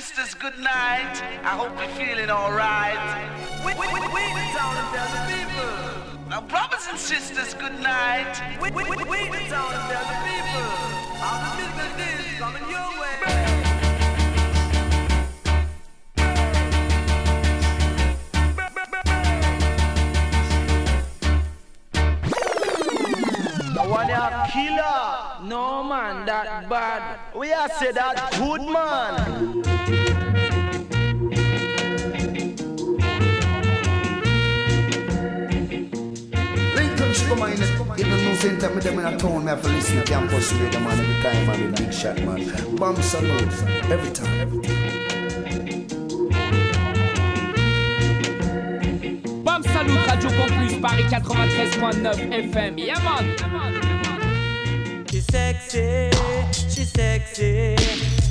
sisters, good night. I hope you're feeling alright. We, we, we, we the town and the people. Now, brothers and sisters, good night. We, we, we, we town and tell the people. All. One a killer. No man, that bad. We are say that good man. Man, same time with them in a town, me have to listen to campus radio man every time, man, with big shot man. Bomb salute, every time. Bam Salut Radio Campus Paris 93.9 FM. Yeah man. Sexy, she's sexy.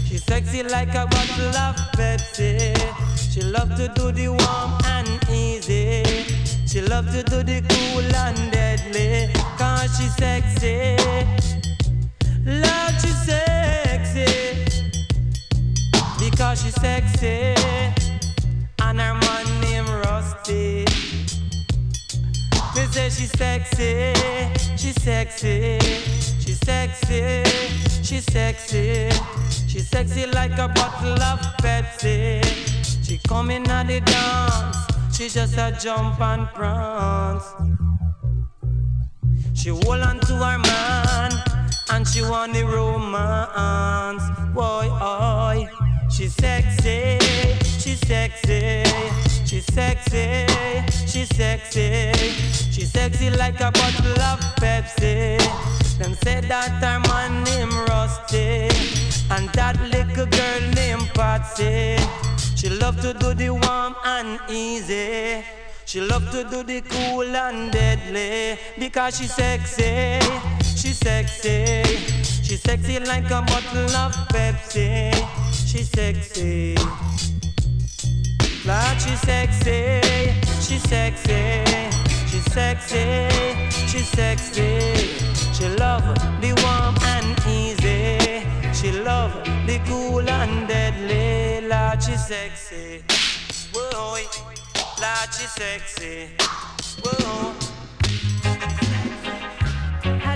She's sexy like a bottle of Pepsi. She love to do the warm and easy. She love to do the cool and deadly. Cause she's sexy. Lord, she's sexy. Because she's sexy. And her man named Rusty. Me say she's sexy, she's sexy, sexy, she's sexy, she's sexy like a bottle of Pepsi. She come in at the dance, she just a jump and prance. She hold on to her man, and she want the romance. Boy, oi, she's sexy, she's sexy, she's sexy, she's sexy, she's sexy like a bottle of Pepsi. Them said that her man named Rusty, and that little girl named Patsy. She love to do the warm and easy. She love to do the cool and deadly because she sexy. She's sexy. She's sexy like a bottle of Pepsi. She's sexy. Lord, she's sexy. She's sexy. She's sexy. She's sexy. She love the warm and easy. She love the cool and deadly. Lord, she's sexy. Whoa, Lord, she's sexy. Whoa.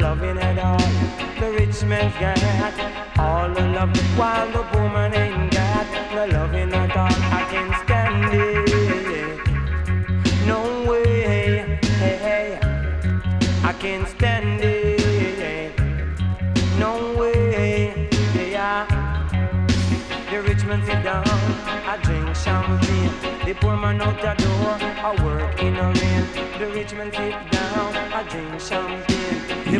loving at all. The rich man's got all the love, while the poor man ain't got no loving at all. I can't stand it. No way, hey. I can't stand it. No way, yeah. The rich man sit down, I drink champagne. The poor man out the door, I work in the rain.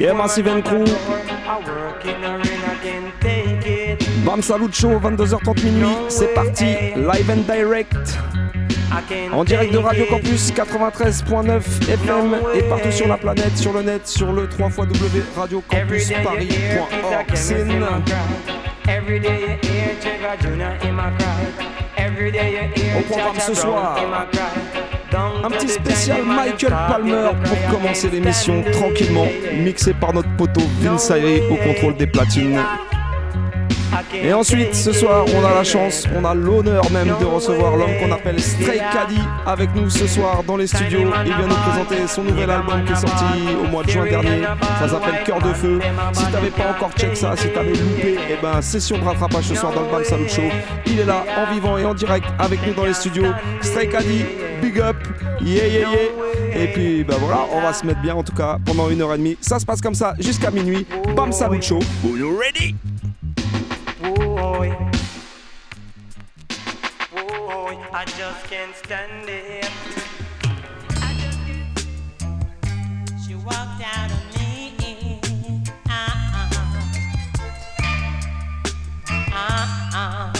Yeah, Massive Crew. door, I work in the rain, I can't take it. Bam Salut Show, 22h30 minuit, c'est parti, live and direct. En direct de Radio. Campus 93.9 FM et partout sur la planète, sur le net, sur le 3 Every day you hear www.radiocampusparis.org. Au programme ce soir, Un petit spécial Michael Palmer pour commencer l'émission tranquillement, mixé par notre poteau Vince au contrôle des platines. Et ensuite, ce soir, on a la chance, on a l'honneur même de recevoir l'homme qu'on appelle Stray Caddy avec nous ce soir dans les studios. Il vient nous présenter son nouvel album qui est sorti au mois de juin dernier. Ça s'appelle Cœur de Feu. Si t'avais pas encore check ça, si t'avais loupé, et ben session de rattrapage ce soir dans le Bam Salut Show. Il est là en vivant et en direct avec nous dans les studios. Stray Caddy, big up, yeah yeah yeah. Et puis ben voilà, on va se mettre bien en tout cas pendant une heure et demie. Ça se passe comme ça jusqu'à minuit. Bam Salut Show. You ready? boy. Boy, I just can't stand it. She walked out on me. Uh-uh. Uh-uh.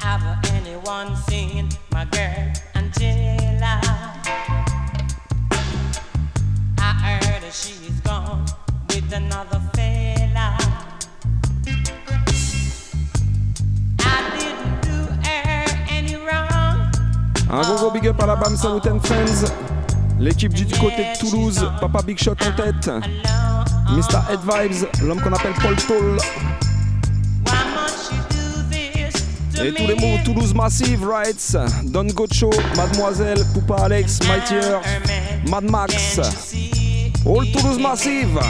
Have anyone seen my girl Angela? I heard she just Salut and Friends. L'équipe du côté de Toulouse, Papa Big Shot en tête. Mr. Head Vibes, l'homme qu'on appelle Paul Toll. Et tous les mots Toulouse Massive Rights, Don Gocho, Mademoiselle, Poupa Alex, Mighty Mad Max. All Toulouse Massive.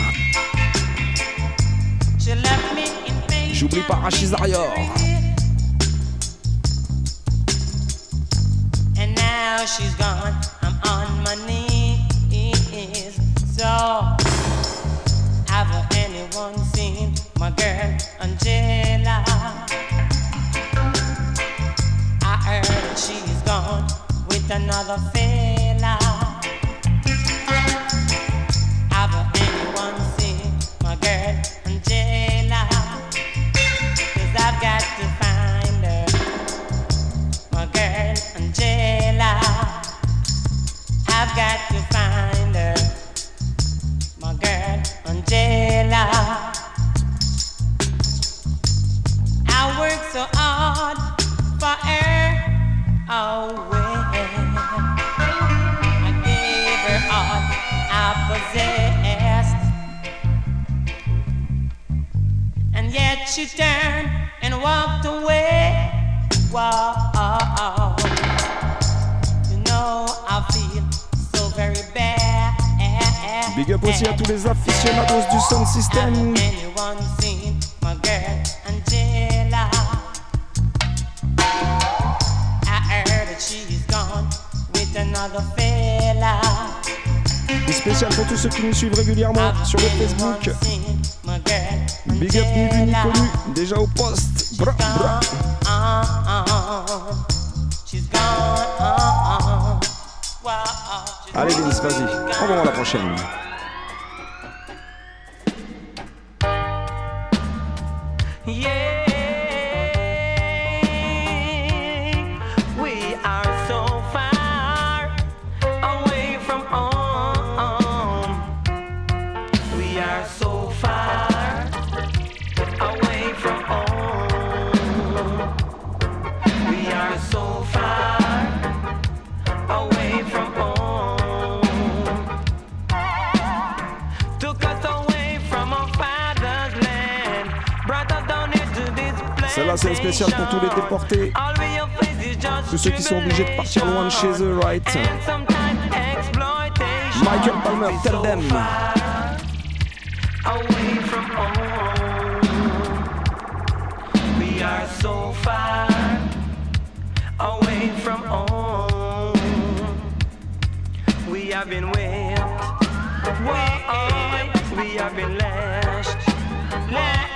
J'oublie pas And now she's gone, I'm on my knees. So, have anyone seen my girl Angela? I heard she's gone with another fella. Sound system. Anyone seen my girl Angela? I heard that she's gone with another fella. Et spécial pour tous ceux qui nous suivent régulièrement sur le Facebook. Seen my girl Big up ni vu ni Angela. connu, déjà au poste. Bra, bra. Uh-uh. She's gone. Uh-uh. She's Allez Vince, vas-y, on va voir la prochaine. Déportés. Tous ceux qui sont obligés de partir loin de chez eux, right? Michael Palmer, tell them. We are so far away from home. We have been whipped. We have been. Lashed.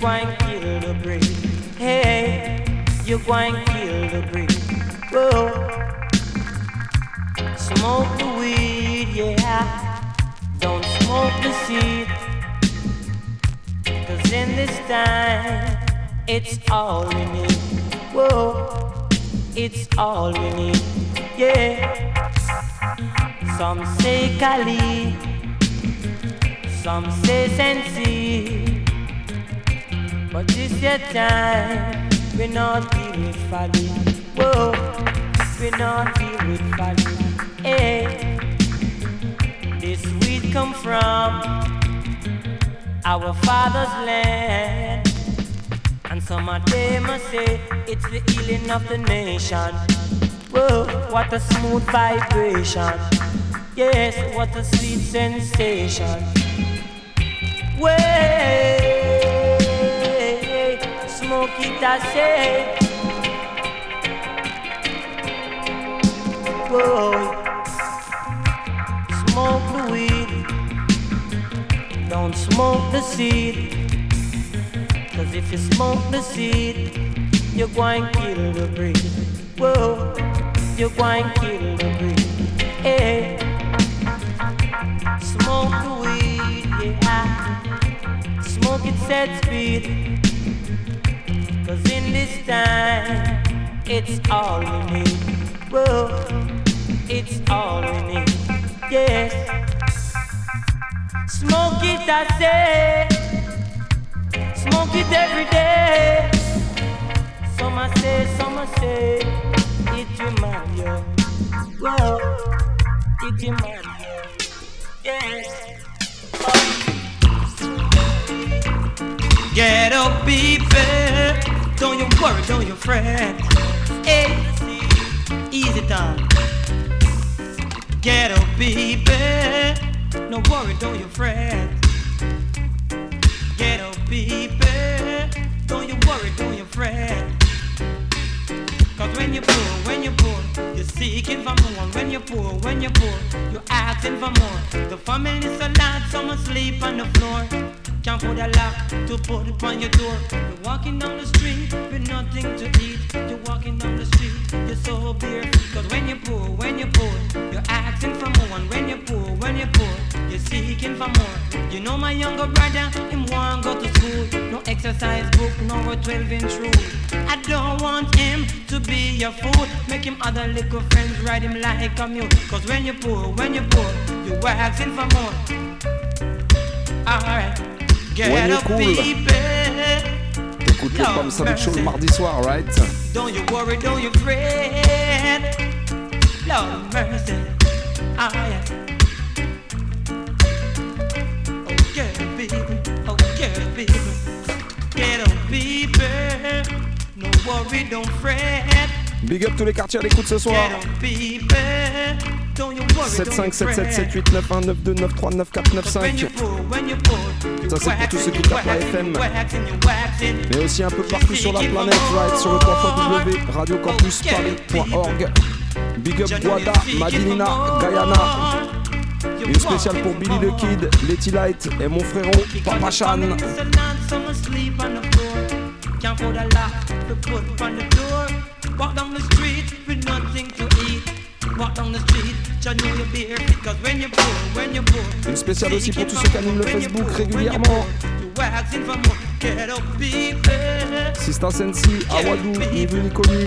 Going to kill the breed. Hey, you're going to kill the breed. Whoa. Smoke the weed, yeah. Don't smoke the seed. Cause in this time, it's all we need. Whoa, it's all we need. Yeah. Some say Kali, some say Sensi. But this your time, we not deal with folly. Whoa, we not deal with folly. Hey, this weed come from our father's land. And some of them say it's the healing of the nation. Whoa, what a smooth vibration. Yes, what a sweet sensation. Way, smoke it, I say. Whoa, smoke the weed. Don't smoke the seed. Cause if you smoke the seed, you're going to kill the breed. Whoa, you're going to kill the breed. Hey, smoke the weed, yeah. Smoke it set speed. Cause in this time, it's all we need. Whoa, it's all we need. Yes. Smoke it, I say. Smoke it every day. Some I say, some I say, it remind you. Whoa, it remind you. Yes. Get up, people. Don't you worry, don't you fret. Hey, easy. Get up, people. No worry, don't you fret. Get up, people. Don't you worry, don't you fret. Cause when you're poor, when you're poor, you're seeking for more. When you're poor, when you're poor, you're asking for more. The family's so large, some asleep on the floor. Can't put a lock to put upon your door. You're walking down the street with nothing to eat. You're walking down the street, you're so bare. Cause when you're poor, when you're poor, you're asking for more. And when you're poor, when you're poor, you're seeking for more. You know my younger brother, him want go to school. No exercise book, no a 12 inch rule. I don't want him to be your fool. Make him other little friends ride him like a mule. Cause when you're poor, when you're poor, you're asking for more. Alright, When up, cool. people. Écoute le Pam Salut Show le mardi soir, right? Don't you worry, don't you fret. Lord mercy. Ah, yeah. Oh, get up, people. Oh, get up, people. Get up, people. No worry, don't fret. Big up tous les quartiers à l'écoute ce soir. Get up, people. Don't you worry, 7 don't 5 you 7 7 fret. 7 8 9 1 9 2 9 3 9 4 9 Cause when 5 you're poor, when you're poor, you Ça, c'est pour tous ceux qui tapent la FM. mais aussi un peu partout sur la planète, right Sur le www.radiocampusparis.org. Big up Guada, Madinina, Guyana. Une spéciale pour Billy the Kid, Letty Light et mon frérot Papa Chan. The door. Walk down the street with nothing to eat. Une spéciale aussi pour tous ceux qui animent le Facebook régulièrement. Sista Sensi, Awadou, ni vu ni connu.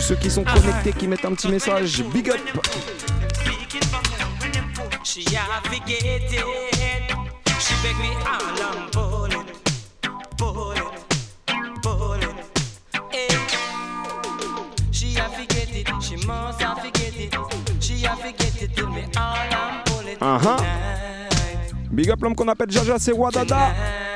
Ceux qui sont connectés, qui mettent un petit message, big up. She. She beg me all and She must a forget it. She a forget it till me all and pull it. Tonight, Big up l'homme qu'on appelle Jaja, c'est Wadada. tonight.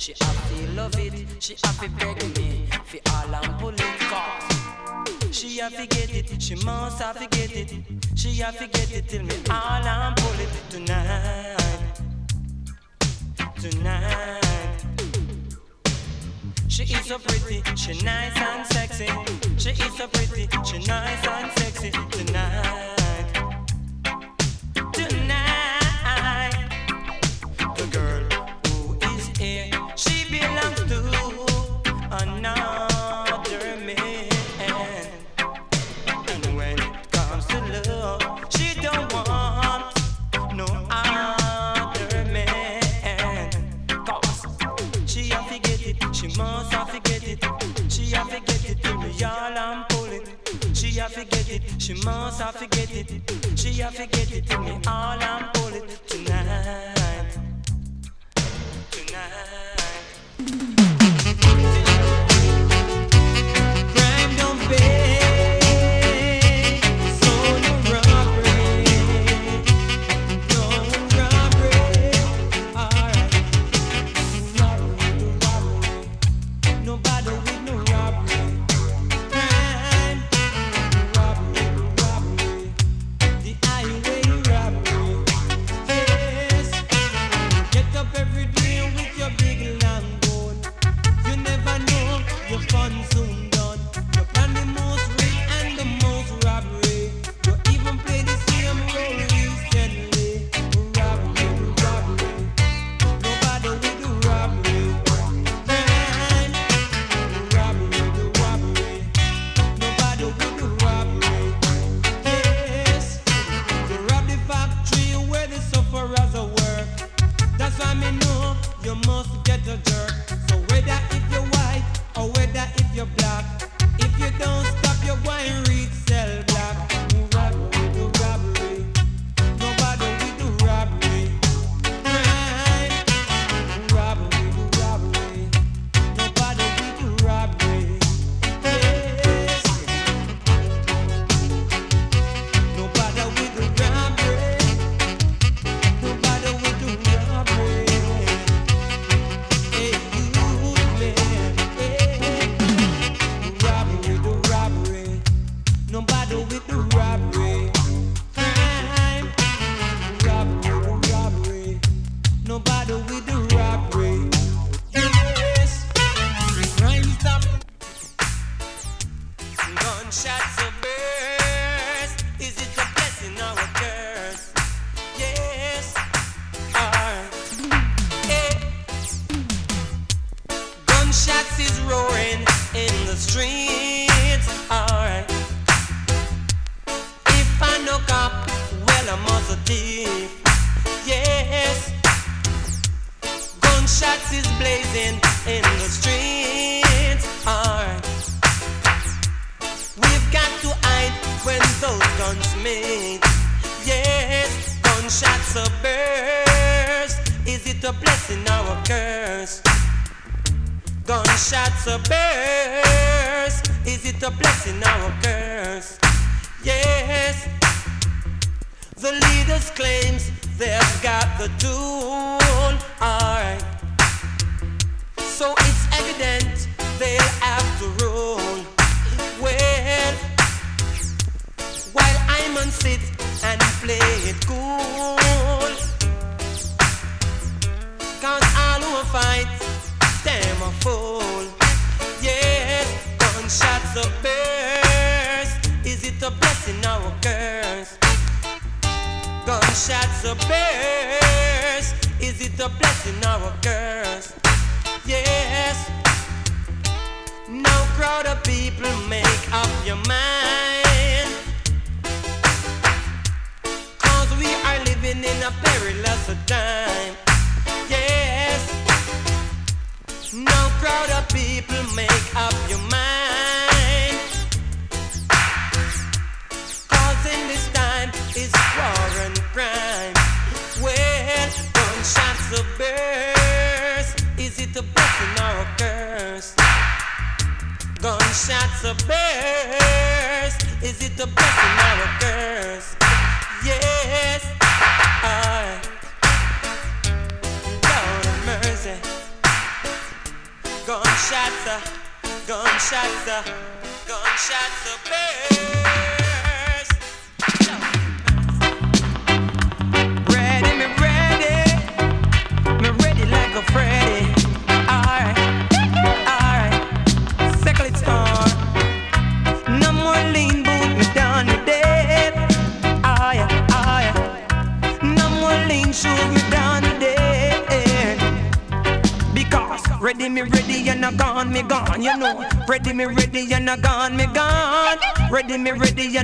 She have to love it, she have to beg me, for all and pull it cause. She have to get it, she must have to get it, she have to get it till me all and pull tonight, tonight. She is so pretty, she nice and sexy. She is so pretty, she nice and sexy tonight. Tonight, the girl have it. She must have to get it. She have to get it to me all and pull it.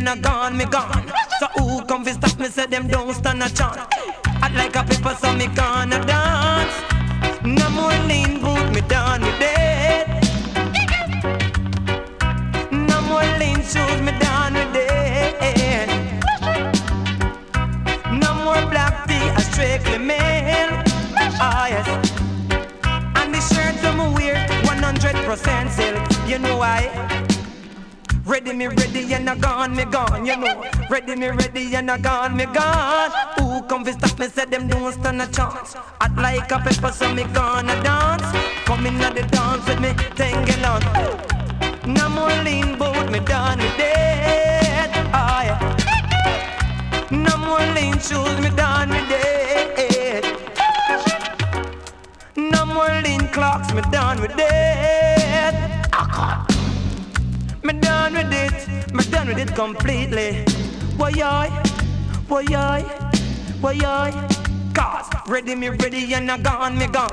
Ready, and I gone, me gone. Ready gone me gone. Who come fi stop me? Say them don't stand a chance. Act like a pepper, so me gonna dance. Come in at the dance with me, tangle on. No more lean boot, me done with it. Ah yeah. No more lean shoes, me done with it. No more lean clocks, me done with it. God. Me done with it, me done with it completely. Why I, why I, why I? Cause ready me ready and I gone me gone.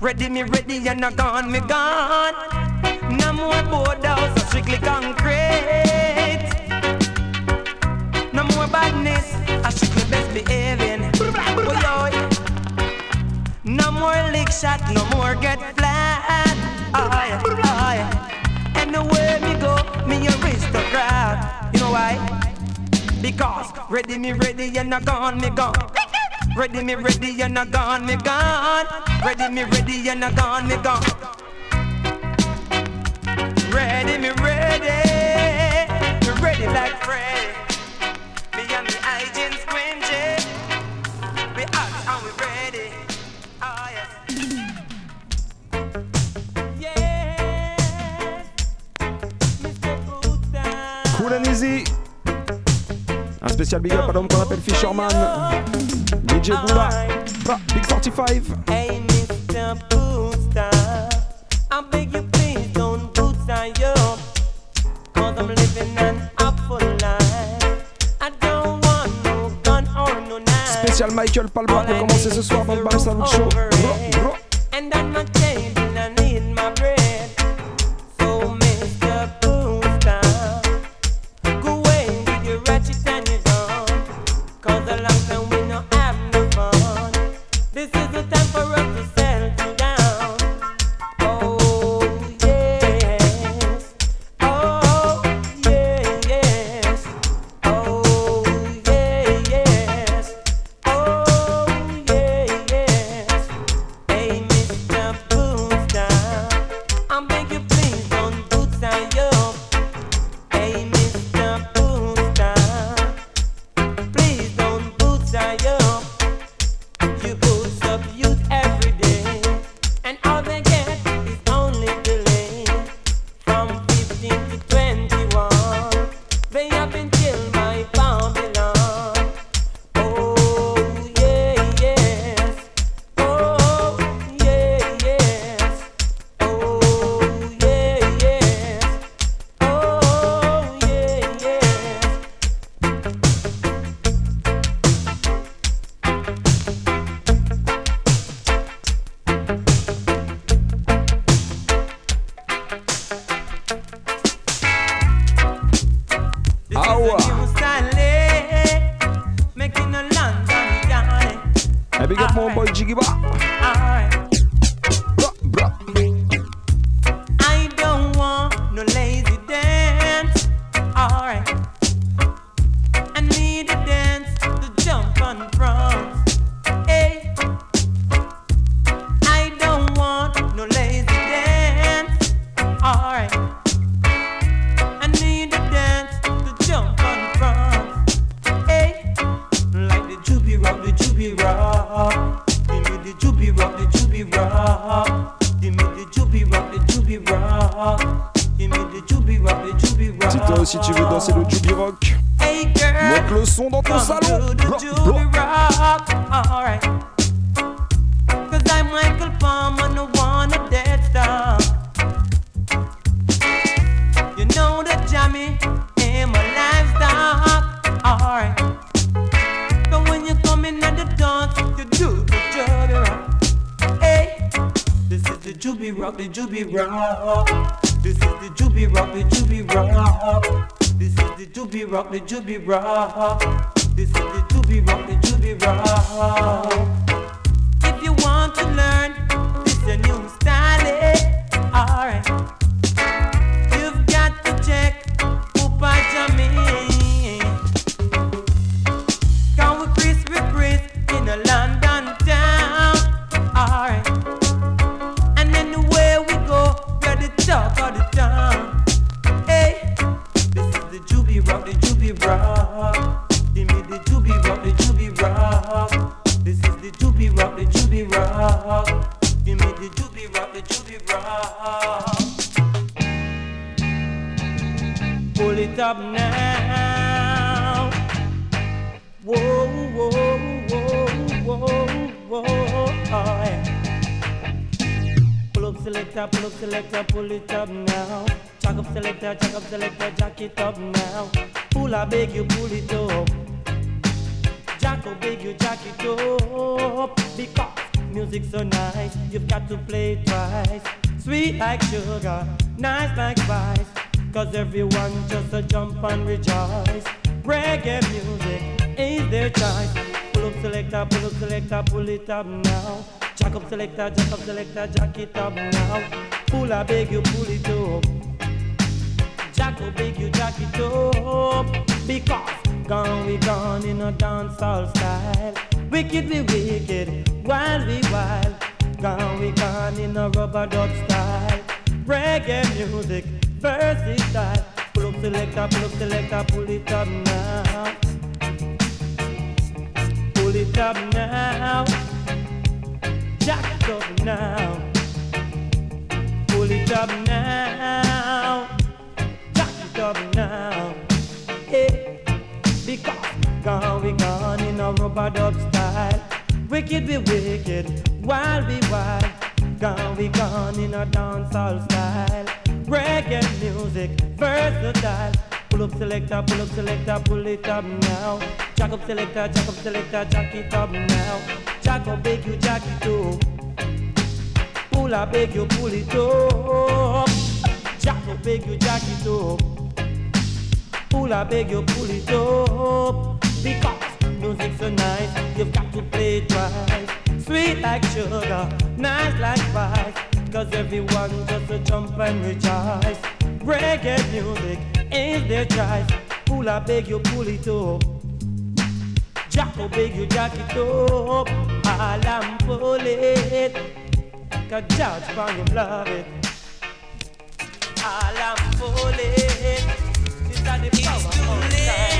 Ready me ready and I gone me gone. No more house, a strictly concrete. No more badness, I strictly best behaving. Why I? No more lick shot, no more get flat. Aye, aye. Anywhere me go, me aristocrat. You know why? Because ready me ready and I gone me gone. Ready me ready and I gone me gone. Ready me ready and I gone me gone. Ready me ready, me ready like Freddy. Spécial big up à l'homme qu'on appelle Fisherman. DJ Bula. Ah, Big 45. Hey, Mr. Booster, I beg you please don't booster you. Cause I'm living an awful life. I don't want no gun or no knife. Spécial Michael Palmer pour commencer ce soir dans le Bam Salut Show. Big up boy Jiggy Ba. Papa. And rejoice. Reggae music is their choice. Pull up selector, pull up selector, pull it up now. Jack up selector, jack up selector, jack it up now. Pull I beg you, pull it up. Jack will beg you, jack it up. Because gone we gone in a dancehall style. Wicked we wicked, wild we wild. Gone we gone in a rubber dub style. Reggae music, versatile. Selector, pull up pull it up now. Pull it up now. Jack up now. Pull it up now. Jack it up now. Hey, because gone we gone in a rubber dub style. Wicked we wicked, wild we wild. Gone we gone in a dancehall style. Reggae music, versatile. Pull up selector, pull up selector, pull it up now. Jack up selector, jack up selector, jack it up now. Jack up beg you, jack it up. Pull up, beg you, pull it up. Jack up beg you, jack it up. Pull up, beg you, pull it up. Because music's so nice, you've got to play right. Sweet like sugar, nice like spice. Cause everyone just a jump and rejoice. Reggae music is their choice. Pull I beg you, pull it up. Jack will beg you, jack it up. All I'm pulling. Cause judge from you love it. All I'm pulling. This is the power of time.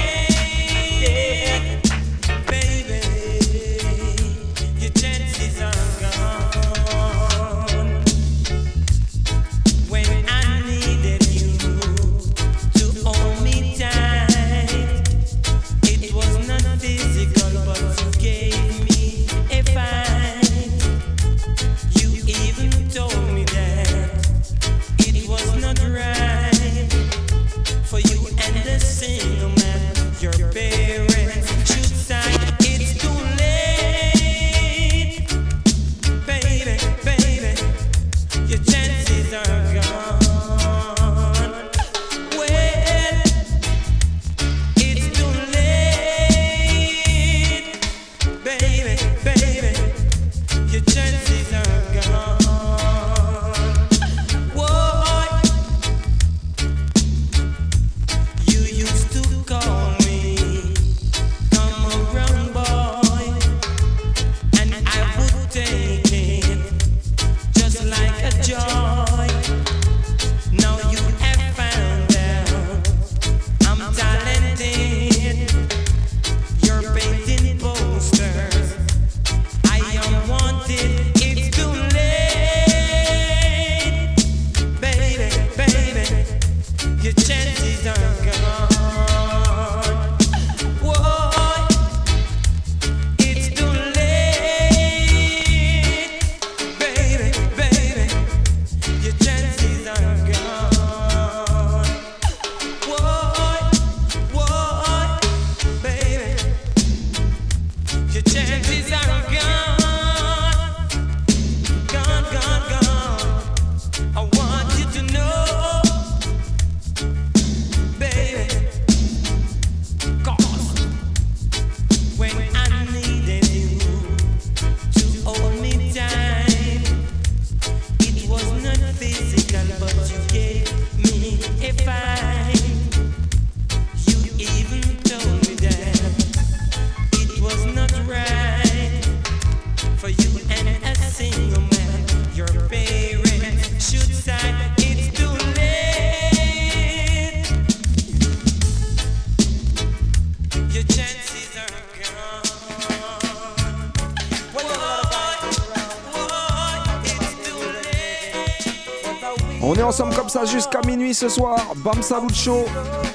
ça jusqu'à minuit ce soir. Bam Salut Show,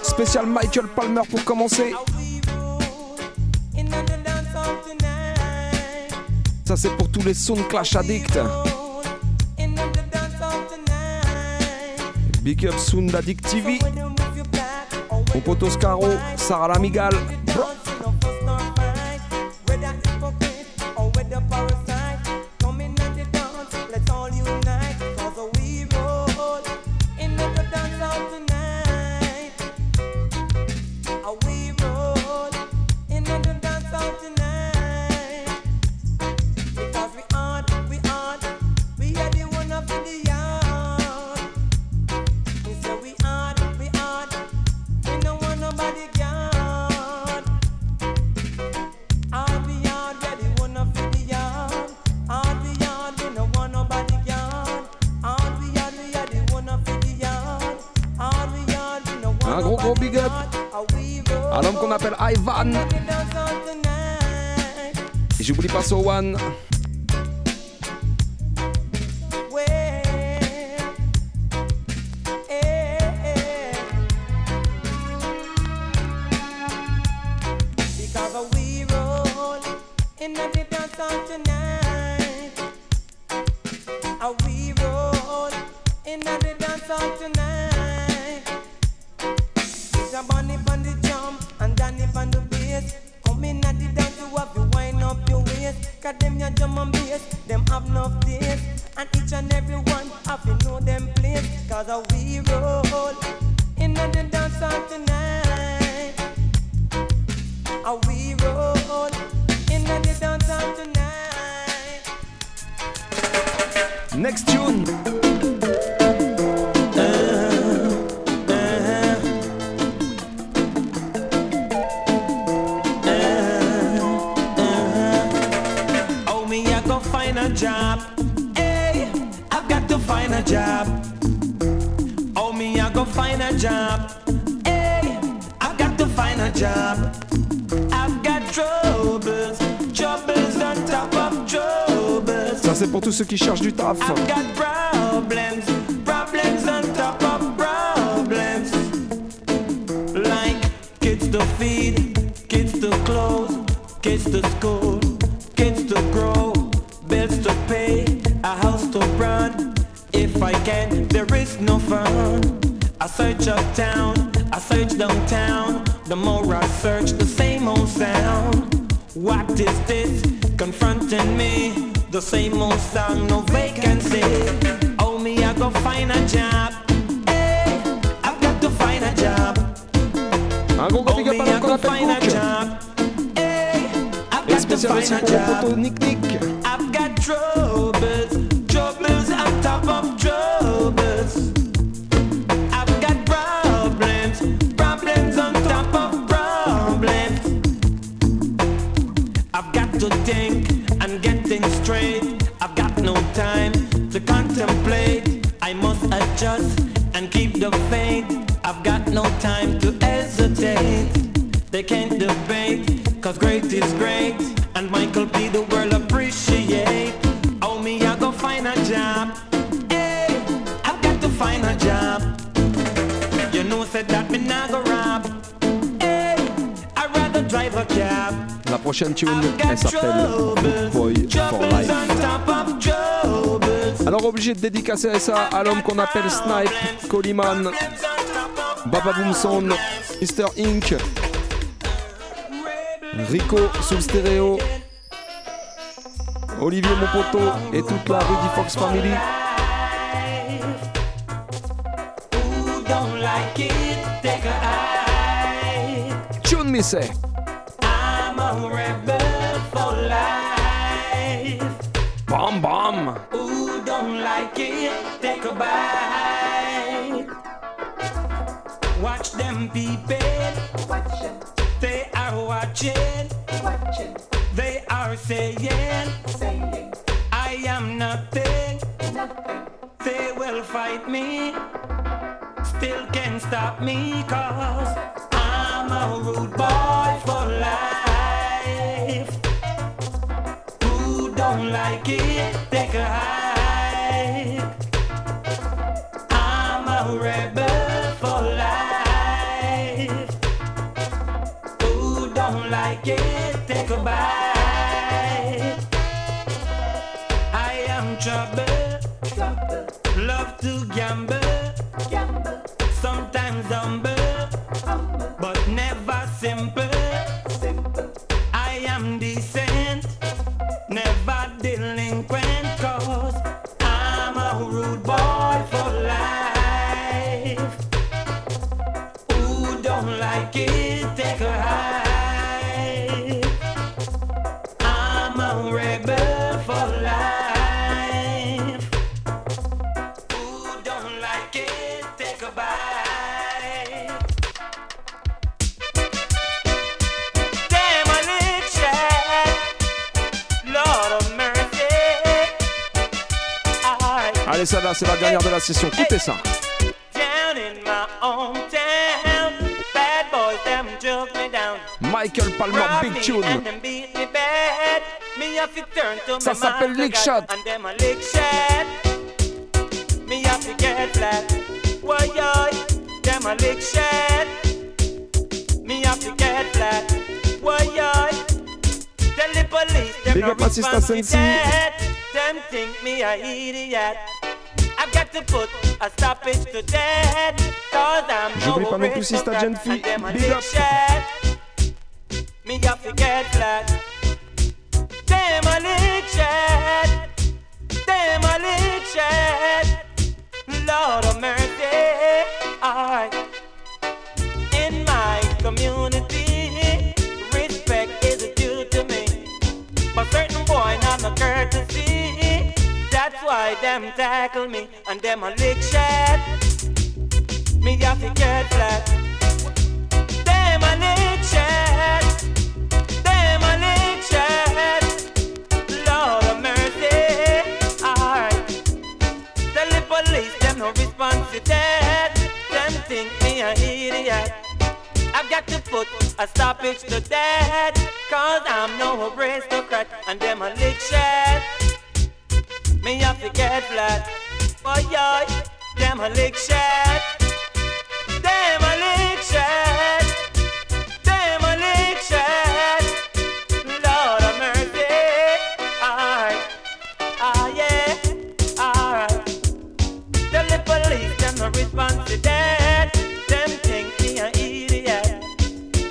spécial Michael Palmer pour commencer. Ça c'est pour tous les Sound Clash addicts. Big up Sound Addict TV. Mon potos Caro, Sarah Lamigal. one. à l'homme qu'on appelle Snipe, Coliman, Baba Boomson, Mr. Inc. Rico sous le stéréo, Olivier Mopoto et toute la Rudy Fox Family. Tune me. I'm a for life. Bam bam. don't like it, take a bite. Watch them peeping. Watching. They are watching. Watching. They are saying. Saying. I am nothing. Nothing. They will fight me. Still can't stop me, cause I'm a rude boy for life. Who don't like it, take a hide. Là, c'est la dernière de la session. Écoutez ça. Michael Palmer, Big Tune. Ça s'appelle Lick Shot. Me have to get flat. Why, yoy, them a lick. Me have to get flat. Why, yoy, tell the police them Big no up my sister response to Sensi. that. Them think me a idiot. J'oublie no pas non plus Sister aristocrat, Gen Phi. and them a Big lick up. shot. Me have to get flat. Them a lick shot. Them a lick shot. Lord of mercy. Why them tackle me and them a lick shot. Me have to get flat. Them a lick shot. Them a lick shot. Lord of mercy. Alright. The police them no response to that. Them think me a idiot. I've got to put a stoppage to that. Cause I'm no aristocrat and them a lick shot. Me have to get flat. Oh yeah, them a lick shot. Them a lick shot. Them a lick shot. Lord of mercy. Alright. Ah yeah. Alright. Tell the police them no response to that. Them think me a idiot.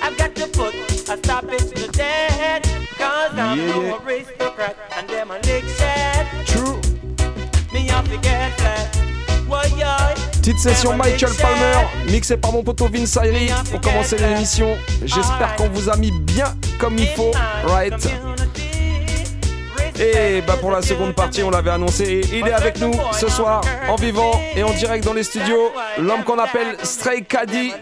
I've got to put a stoppage to that. Cause I'm Yeah, no yeah. Petite session Michael Palmer, mixée par mon poteau Vince Ayri pour commencer l'émission. J'espère qu'on vous a mis bien comme il faut, right? Et bah pour la seconde partie, on l'avait annoncé, il est avec nous ce soir en vivant et en direct dans les studios. L'homme qu'on appelle Stray Caddy,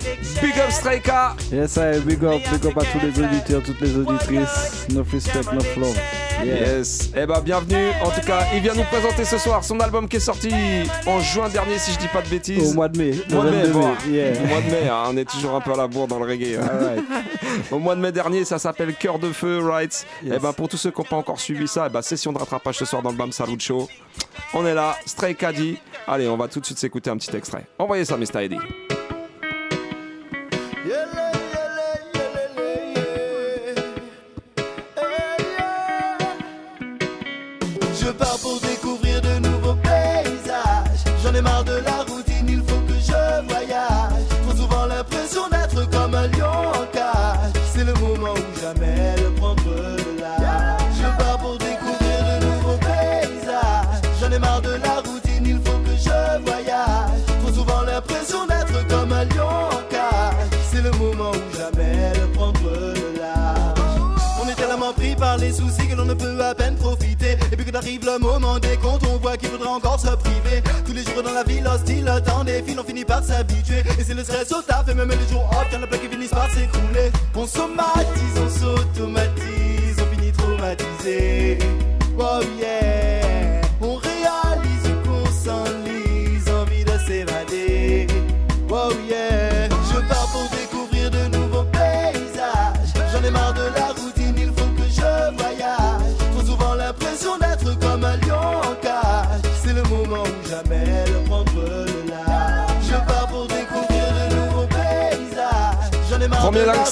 Big Up Stray K. Yes, I big up, big up à tous les auditeurs, toutes les auditrices. No respect, no flow. Yes, et bah bienvenue. En tout cas, il vient nous présenter ce soir son album qui est sorti en juin dernier, si je dis pas de bêtises. Au mois de mai. Mois de mai, 22 bon. mai, yeah. Au mois de mai, hein, on est toujours un peu à la bourre dans le reggae. hein. Alright. Au mois de mai dernier, ça s'appelle Cœur de Feu, right? Yes. Et ben pour tous ceux qui n'ont pas encore suivi ça, eh ben, session de rattrapage ce soir dans le Bam Salut Show. On est là, Stray Caddy. Allez, on va tout de suite s'écouter un petit extrait. Envoyez ça, Mr. Eddie. L'on ne peut à peine profiter. Et puis que arrive le moment des comptes, on voit qu'il faudra encore se priver. Tous les jours dans la ville hostile, le temps des filles, on finit par s'habituer. Et c'est le stress au taf, et même les jours off, y'en a plein qui finissent par s'écrouler. On somatise, on s'automatise, on finit traumatisé. Oh yeah,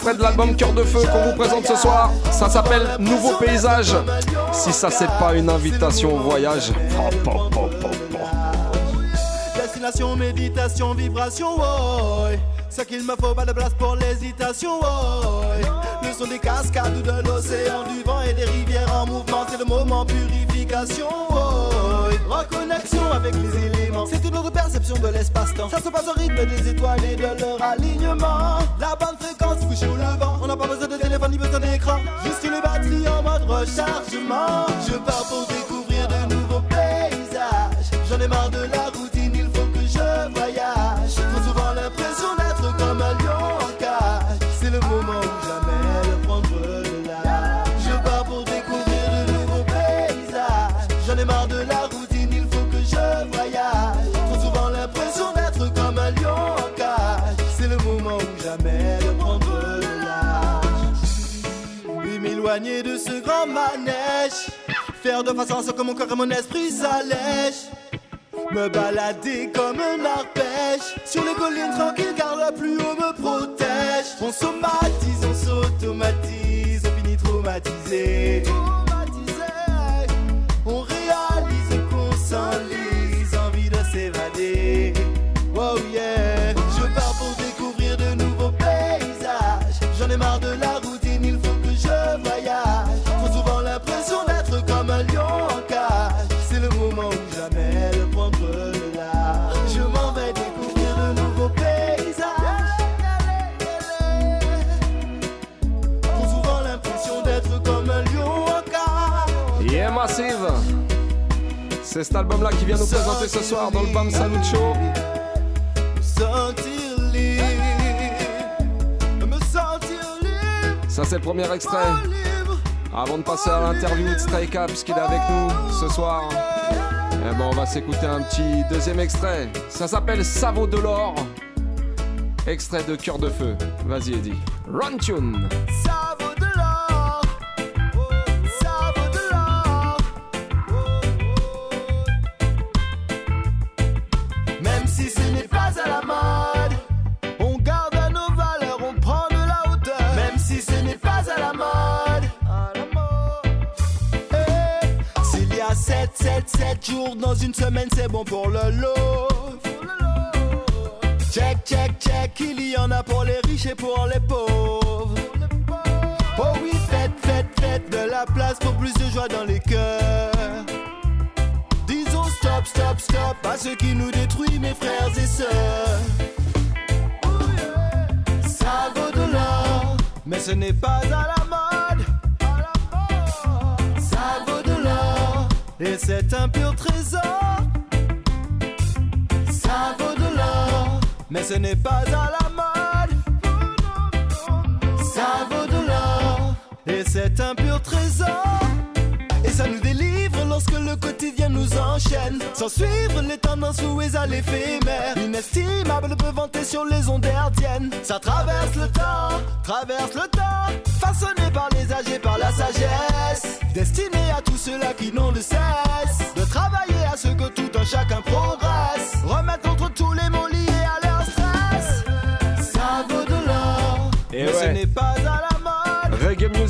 extrait de l'album Cœur de Feu qu'on vous présente ce soir. Ça s'appelle Nouveau Paysage. Si ça, c'est pas une invitation au voyage. Destination, méditation, vibration, ouais. Ce qu'il me faut, pas de place pour l'hésitation. Le son des cascades ou de l'océan, du vent et des rivières en mouvement, c'est le moment purification. Reconnexion avec les éléments, c'est une autre perception de l'espace-temps. Ça se passe au rythme des étoiles et de leur alignement. La bonne fréquence, du coucher au levant. On n'a pas besoin de téléphone ni besoin d'écran. Juste les batteries en mode rechargement. Je pars pour Faire de façon à ce que mon corps et mon esprit s'allègent. Me balader comme un arpège. Sur les collines tranquilles car le plus haut me protège. On somatise, on s'automatise. On finit traumatisé. On réalise qu'on s'enlise. Envie de s'évader. Oh yeah C'est cet album-là qui vient nous présenter ce soir dans le BAM Salut Ça, c'est le premier extrait. Avant de passer à l'interview de Strayka, puisqu'il est avec nous ce soir, eh ben, on va s'écouter un petit deuxième extrait. Ça s'appelle vaut de l'or. Extrait de Cœur de Feu. Vas-y, Eddie. Run tune. 7, 7 jours dans une semaine, c'est bon pour le lot Check, check, check, il y en a pour les riches et pour les pauvres. Oh oui, faites, faites, faites de la place pour plus de joie dans les cœurs. Disons stop, stop, stop à ce qui nous détruit, mes frères et sœurs. Ça vaut de l'or, mais ce n'est pas à la et c'est un pur trésor. Ça vaut de l'or, mais ce n'est pas à la mode. Ça vaut de l'or, et c'est un pur trésor. Et ça nous délivre lorsque le quotidien nous enchaîne. Sans suivre les tendances louées à l'éphémère. Inestimable peut vanter sur les ondes herdiennes. Ça traverse le temps, traverse le temps. Façonné par les âges et par la sagesse. Destiné à tous ceux-là qui n'ont de cesse. De travailler à ce que tout un chacun progresse. Remettre entre tous les mots liés à leur stress. Ça vaut de l'or, Et mais ouais.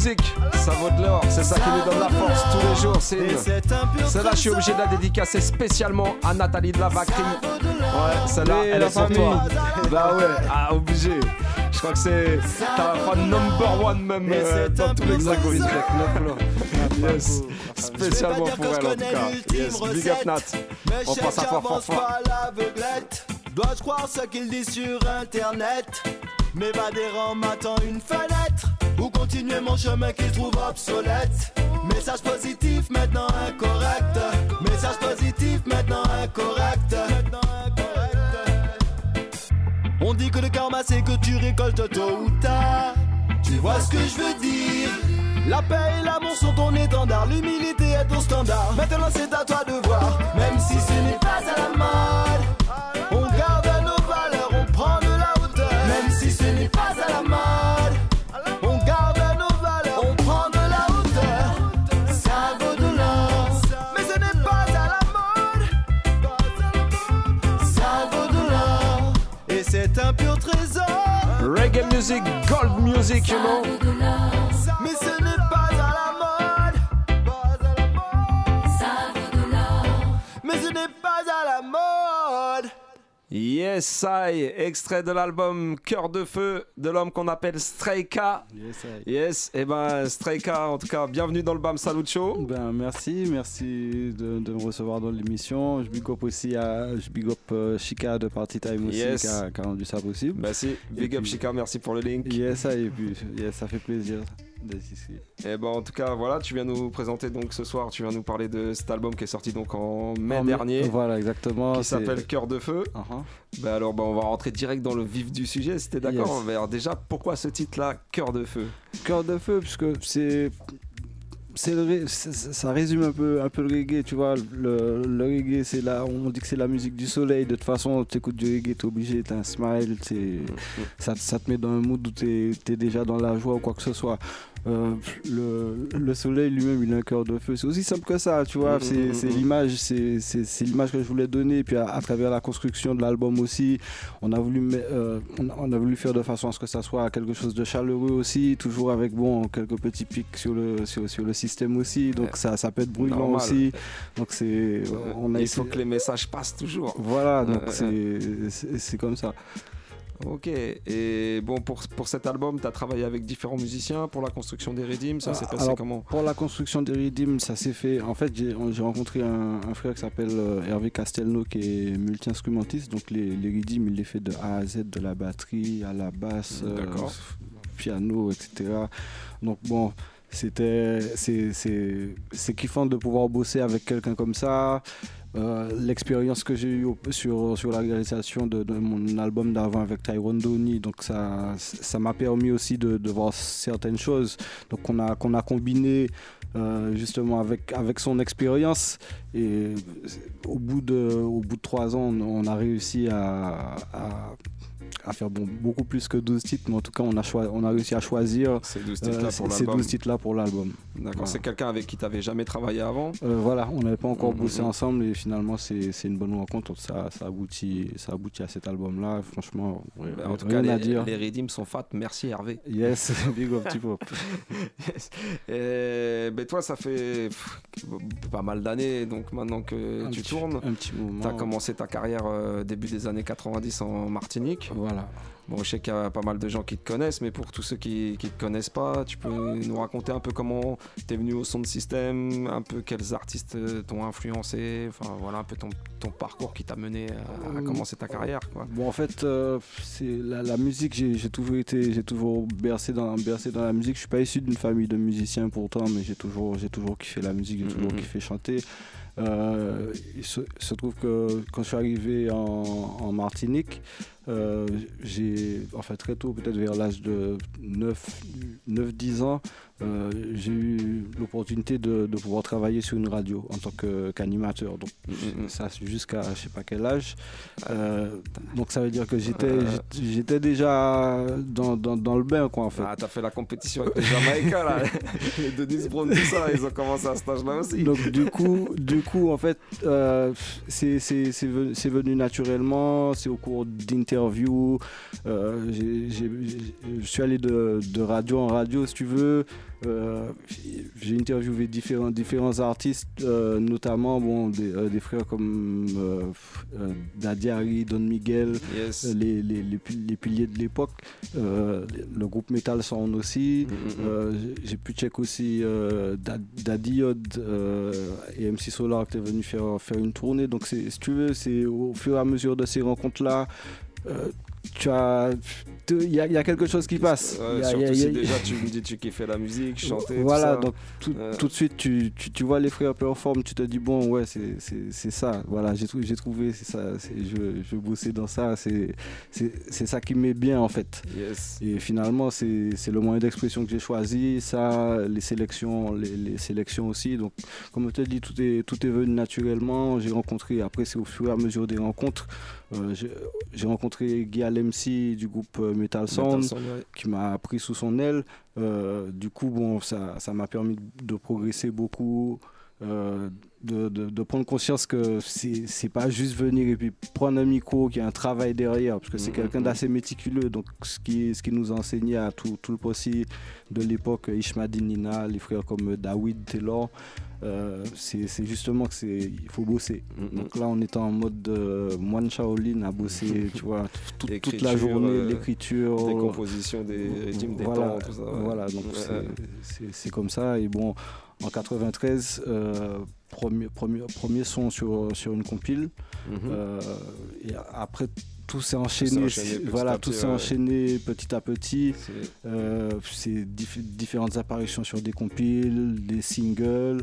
Ça vaut de l'or. C'est ça qui nous donne la force tous les jours. C'est Celle-là, je suis obligé de la dédicacer spécialement à Nathalie de la Vacry. Ouais, celle-là, elle la est pour toi. Bah ouais, ah, obligé. Je crois que c'est ta fan number one même euh, dans tout l'hexagone. Yes, spécialement pour elle en tout cas. Yes, big up Nat. On passe à fort, fort. Dois-je croire ce qu'il dit sur internet? M'évader en m'attend une fenêtre. Ou continuer mon chemin qu'il trouve obsolète. Message positif maintenant incorrect. Message positif maintenant incorrect. On dit que le karma c'est que tu récoltes tôt ou tard. Tu vois ce que je veux dire? La paix et l'amour sont ton étendard. L'humilité est ton standard. Maintenant c'est à toi de voir. Même si ce n'est pas à la mode C'est un pur trésor Reggae music, gold music, you know. Mais ce n'est pas à la mode. Pas à la mode. Mais ce n'est Yes, I, extrait de l'album Cœur de Feu de l'homme qu'on appelle Stray K. Yes, I. Yes, et ben Stray K, en tout cas, bienvenue dans le BAM Salut Show. Ben, merci, merci de, de me recevoir dans l'émission. Je big up aussi à je big up euh, Chica de Party Time aussi Yes. qui, a, qui a rendu ça possible. Merci, big Et up puis- Chica, merci pour le link. Yes, I, et puis yes, ça fait plaisir. Et ben en tout cas, voilà, tu viens nous présenter donc ce soir, tu viens nous parler de cet album qui est sorti donc en mai En mai- dernier. Voilà, exactement. Qui s'appelle Cœur de Feu. Uh-huh. Ben alors, ben, on va rentrer direct dans le vif du sujet, si t'es d'accord. Yes. Déjà, pourquoi ce titre-là, Cœur de Feu Cœur de feu, puisque c'est. C'est le ça résume un peu, un peu le reggae, tu vois. Le, le reggae, c'est là, on dit que c'est la musique du soleil. De toute façon, tu écoutes du reggae, t'es obligé, t'as un smile, ça, ça te met dans un mood où t'es es déjà dans la joie ou quoi que ce soit. Euh, le, le soleil lui-même, il a un cœur de feu. C'est aussi simple que ça, tu vois. C'est mhm, c'est mhm. l'image, c'est l'image que je voulais donner. Et puis à, à travers la construction de l'album aussi, on a voulu, euh, on, a, on a voulu faire de façon à ce que ça soit quelque chose de chaleureux aussi, toujours avec bon quelques petits pics sur le sur, sur le système aussi. Donc ça, ça peut être brûlant Normal. aussi. Donc c'est, on a Il faut que les messages passent toujours. Voilà, donc c'est- comme ça. Ok, et bon, pour, pour cet album, tu as travaillé avec différents musiciens pour la construction des rythmes, ça s'est passé alors, comment? Pour la construction des rythmes, ça s'est fait. En fait, j'ai rencontré un, un frère qui s'appelle euh, Hervé Castelnau qui est multi-instrumentiste. Donc, les, les rythmes, il les fait de A à Z, de la batterie à la basse, euh, piano, etc. Donc, bon. C'était, c'est, kiffant de pouvoir bosser avec quelqu'un comme ça. Euh, l'expérience que j'ai eue sur, sur la réalisation de, mon album d'avant avec Tyrone Donny, donc ça, ça m'a permis aussi de, voir certaines choses. Donc on a, qu'on a combiné euh, justement avec, avec son expérience et au bout de, au bout de trois ans, on, a réussi à, à faire bon, beaucoup plus que 12 titres, mais en tout cas on a, choi- on a réussi à choisir Ces 12 titres-là pour ces l'album. 12 titres-là pour l'album. D'accord, Voilà. c'est quelqu'un avec qui tu n'avais jamais travaillé avant? Euh, voilà, on n'avait pas encore Mhm, bossé mhm. ensemble et finalement c'est une bonne rencontre. Ça, ça, aboutit, ça aboutit à cet album-là. Franchement, ouais, Ben, en tout rien cas, à les, dire. les sont fat, merci Hervé. Yes, big up, petit pop. Yes. Et, ben toi, ça fait pff, pas mal d'années donc maintenant que Un tu petit- tournes. un petit moment. Tu as commencé ta carrière euh, début des années 90 en Martinique. Voilà. Bon, je sais qu'il y a pas mal de gens qui te connaissent, mais pour tous ceux qui ne te connaissent pas, tu peux nous raconter un peu comment tu es venu au son de système, un peu quels artistes euh, t'ont influencé, enfin voilà un peu ton, ton parcours qui t'a mené à, à commencer ta carrière. Quoi. Bon, en fait, euh, c'est la, la musique, j'ai toujours été, j'ai toujours bercé dans, bercé dans la musique. Je suis pas issu d'une famille de musiciens pourtant, mais j'ai toujours, j'ai toujours kiffé la musique, j'ai toujours Mhm. kiffé chanter. Euh, il, se, il se trouve que quand je suis arrivé en, en Martinique, euh, j'ai, enfin très tôt, peut-être vers l'âge de 9-10 ans, euh, j'ai eu l'opportunité de, de pouvoir travailler sur une radio en tant qu'animateur. Donc Mhm. ça c'est jusqu'à je sais pas quel âge. Euh, donc ça veut dire que j'étais j'étais- j'étais déjà dans, dans, dans le bain quoi en fait. Ah, t'as fait la compétition avec les Jamaïcains là, les Denis Brown, tout ça, ils ont commencé à cet âge-là aussi. Donc du coup, du coup en fait, euh, c'est c'est- c'est venu, c'est venu naturellement, c'est au cours d'interviews. Euh, j'ai- j'ai- j'ai- je suis allé de, de radio en radio si tu veux. Euh, j'ai interviewé différents, différents artistes, euh, notamment bon, des, euh, des frères comme euh, euh, Harry, Don Miguel, Yes. euh, les, les, les, pi- les piliers de l'époque, euh, le groupe Metal Sound aussi. Mhm. Euh, j'ai- j'ai pu check aussi euh, Da- Daddy Yod euh, et MC Solar qui étaient venus faire, faire une tournée. Donc c'est- si tu veux, c'est au fur et à mesure de ces rencontres-là. Euh, tu as, il y, a- il y a quelque chose qui passe. Ouais, Il y a- surtout il y a- si il y a- déjà tu me dis tu kiffais la musique, chanter, voilà, tout ça. donc tout, Euh, tout de suite tu, tu, tu vois les frères perform, tu te dis bon ouais c'est- ça, voilà j'ai trou- j'ai trouvé c'est ça, je, je bosser dans ça, c'est ça qui m'est bien en fait. Yes. Et finalement c'est c'est le moyen d'expression que j'ai choisi, ça les sélections les, les sélections aussi, donc comme je te dis tout est tout est venu naturellement, j'ai rencontré après c'est au fur et à mesure des rencontres, euh, j'ai j'ai rencontré Guy MC du groupe euh, Metal Sound, Sound, ouais. qui m'a pris sous son aile. Euh, du coup, bon, ça ça m'a permis de progresser beaucoup. Euh, de, de- de prendre conscience que c'est pas juste venir et puis prendre un micro, qu'il y a un travail derrière, parce que c'est Mhm, quelqu'un mhm. d'assez méticuleux. Donc, ce qui, ce qui nous a enseigné à tout, tout le posse de l'époque, Ishmadin Nina, les frères comme David Taylor, euh, c'est justement que c'est il faut bosser. Donc là, on est en mode euh, moine Shaolin à bosser, tu vois, tout- toute la journée, euh, l'écriture, Des compositions, des rythmes, des voilà, temps, tout ça. ouais. Voilà, donc Ouais, c'est comme ça. Et bon, en 93, euh, premier, premier, premier son sur, sur une compile. Mhm. Euh, et après, tout s'est enchaîné. voilà, à tout petit, s'est enchaîné petit à petit. C'est- Euh, diff- différentes apparitions sur des compiles, des singles,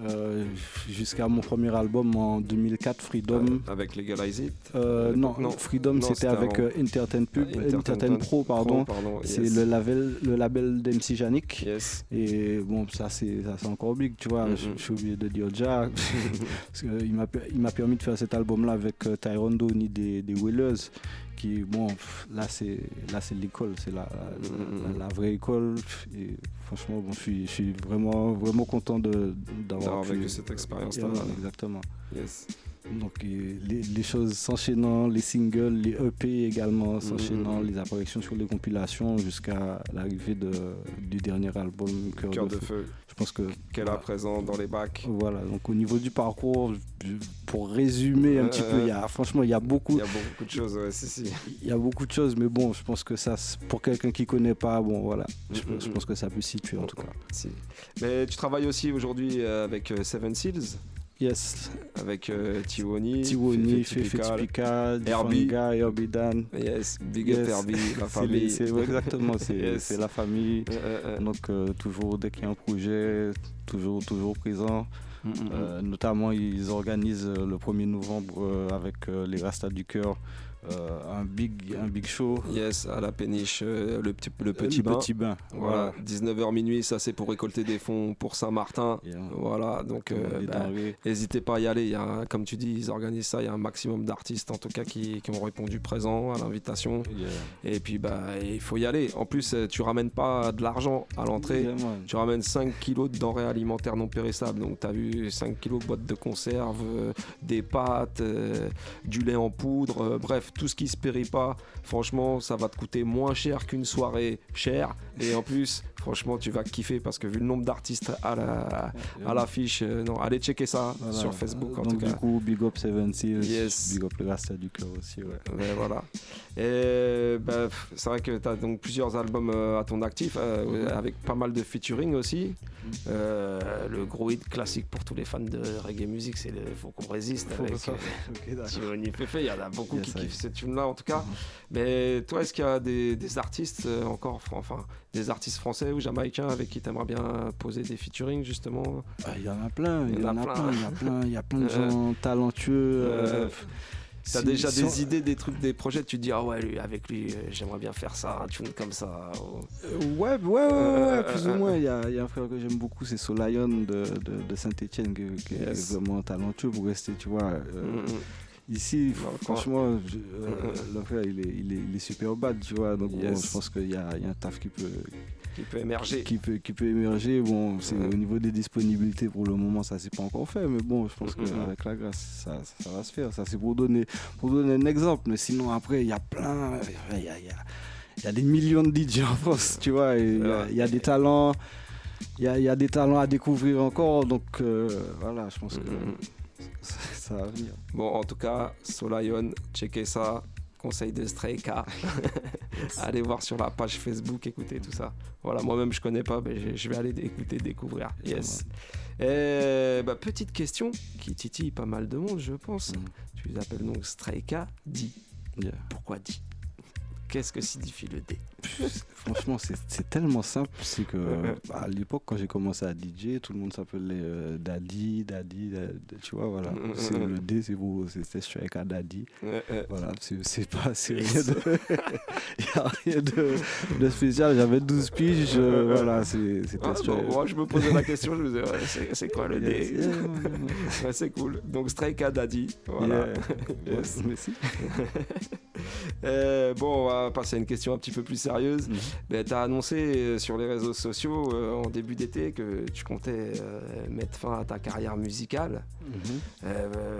euh, jusqu'à mon premier album en 2004, Freedom. Avec Legalize It Euh, non, Non. Freedom c'était avec Entertain Pub, Ah, Entertain Pro, pardon. C'est le label, le label d'MC Yannick. Yes. Et bon, ça c'est encore big, tu vois. Mhm. Je je suis obligé de dire déjà. parce il m'a permis de faire cet album-là avec Tyrone Downey des, des Qui, bon, là c'est là c'est l'école, c'est la, la, la- la vraie école. Et franchement, bon, je suis, je suis vraiment, vraiment content de- d'avoir vécu cette expérience-là. Yeah, exactement. Yes. Donc les, les choses s'enchaînant, les singles, les EP également s'enchaînant, Mhm. les apparitions sur les compilations jusqu'à l'arrivée de, du dernier album Cœur, Cœur de, de feu. feu. Je pense que Qu'elle a présent dans les bacs. voilà, donc au niveau du parcours, pour résumer un petit peu, il y a, franchement, il y a beaucoup, Il y a beaucoup de choses, ouais, si, si. il y a beaucoup de choses, mais bon, je pense que ça, pour quelqu'un qui connaît pas, bon, voilà, je, Mhm, je mhm. pense que ça peut situer en tout cas. Si. Mais tu travailles aussi aujourd'hui euh, avec euh, Seven Seals, Yes, avec euh, Tiwoni, Tiwoni, Fefe Typical. Herbie. Herbie Dan. Yes, Big Up Yes. Herbie, la famille. c'est- exactement, c'est Yes. la famille. Euh, euh, euh. Donc toujours dès qu'il y a un projet, toujours toujours présent. Mm, mm, mm. Notamment ils organisent le 1er novembre avec les Rastas du cœur euh, un big un big show. Yes, à la péniche, euh, le petit, le petit Le bain. petit bain, Voilà, 19h minuit, ça c'est pour récolter des fonds pour Saint-Martin. Yeah. Voilà, donc euh, bah, n'hésitez pas à y aller. Y a, comme tu dis, ils organisent ça. Il y a un maximum d'artistes en tout cas qui, qui ont répondu présent à l'invitation. Yeah. Et puis bah il faut y aller. En plus, tu ramènes pas de l'argent à l'entrée. Yeah. Tu ramènes 5 kilos de denrées alimentaires non périssables. Donc, tu as vu 5 kilos de boîtes de conserve, des pâtes, du lait en poudre, bref, tout ce qui se périt pas. Franchement, ça va te coûter moins cher qu'une soirée chère. Et en plus, franchement, tu vas kiffer parce que vu le nombre d'artistes à la- à l'affiche, euh, non, allez checker ça Voilà. sur Facebook en Donc tout du cas. coup, big up Seven Seals, Yes. big up le Rasta du cœur aussi. Ouais. Voilà. Et bah, c'est vrai que tu as donc plusieurs albums euh, à ton actif, euh, avec pas mal de featuring aussi. Euh, le gros hit classique pour tous les fans de reggae music, c'est le Faut qu'on résiste Faut avec Fefe. Il y en a beaucoup Yes, qui kiffent cette tune-là en tout cas. Mais toi, est-ce qu'il y a des, des artistes encore, enfin, des artistes français ou jamaïcains avec qui tu aimerais bien poser des featuring justement Ah, Il y en a plein, il y, en a plein, il y a plein, il y a plein de Euh, gens talentueux. euh, euh, T'as déjà des idées, des trucs, des projets, tu te dis ah ouais lui, avec lui euh, j'aimerais bien faire ça, un tune comme ça. ou- Euh, Ouais, ouais, ouais, ouais, plus ou moins. Il y a, il y a un frère que j'aime beaucoup, c'est Solayon de, de, de Saint-Etienne, qui, Yes. est vraiment talentueux pour rester, tu vois. Mm, mm. Ici, Non, franchement, je- euh, Mm, le frère, il est, il est, il est super bad, tu vois. Donc, bon, je pense qu'il y a, il y a un taf qui peut, qui peut émerger. qui peut, qui peut émerger. Bon, c'est Mm. au niveau des disponibilités, pour le moment, ça s'est pas encore fait. Mais bon, je pense Mm, mm, mm. qu'avec la grâce, ça, va se faire. Ça, c'est pour donner, pour donner un exemple. Mais sinon, après, il y a plein. Il y a, y a- il y a des millions de DJ en France, tu vois. Il y, a- des talents. Il y y a des talents à découvrir encore. Donc, euh, voilà, je pense que Mm, ça va venir. Bon, en tout cas, Solayon, checkez ça. Conseil de Stray K. Allez voir sur la page Facebook, écoutez tout ça. Voilà, moi-même je connais pas, mais je- vais aller écouter, découvrir. Yes. Et bah, petite question qui titille pas mal de monde, je pense. Mhm. Tu les appelles donc Stray K, D. Yeah. Pourquoi D Qu'est-ce que signifie le D Franchement, c'est c'est tellement simple. C'est que bah, à l'époque, quand j'ai commencé à DJ, tout le monde s'appelait euh, Daddy, Daddy, Daddy, tu vois, voilà. Mm, mm, C'est mm. le D, c'est c'était Strike à Daddy. Voilà, c'est c'est pas, c'est rien de, y a rien de, de spécial. J'avais 12 piges, euh, voilà, c'est- c'était Ah, bon, moi je me posais la question, je me disais, ouais, c'est c'est quoi le Yes, D yeah, ouais, C'est cool. Donc Stray K Daddy. Voilà. Yeah. Yes. Ouais, merci. Euh, bon, on va passer à une question un petit peu plus sérieuse. Mhm. Ben, tu as annoncé euh, sur les réseaux sociaux euh, en début d'été que tu comptais euh, mettre fin à ta carrière musicale. Mhm.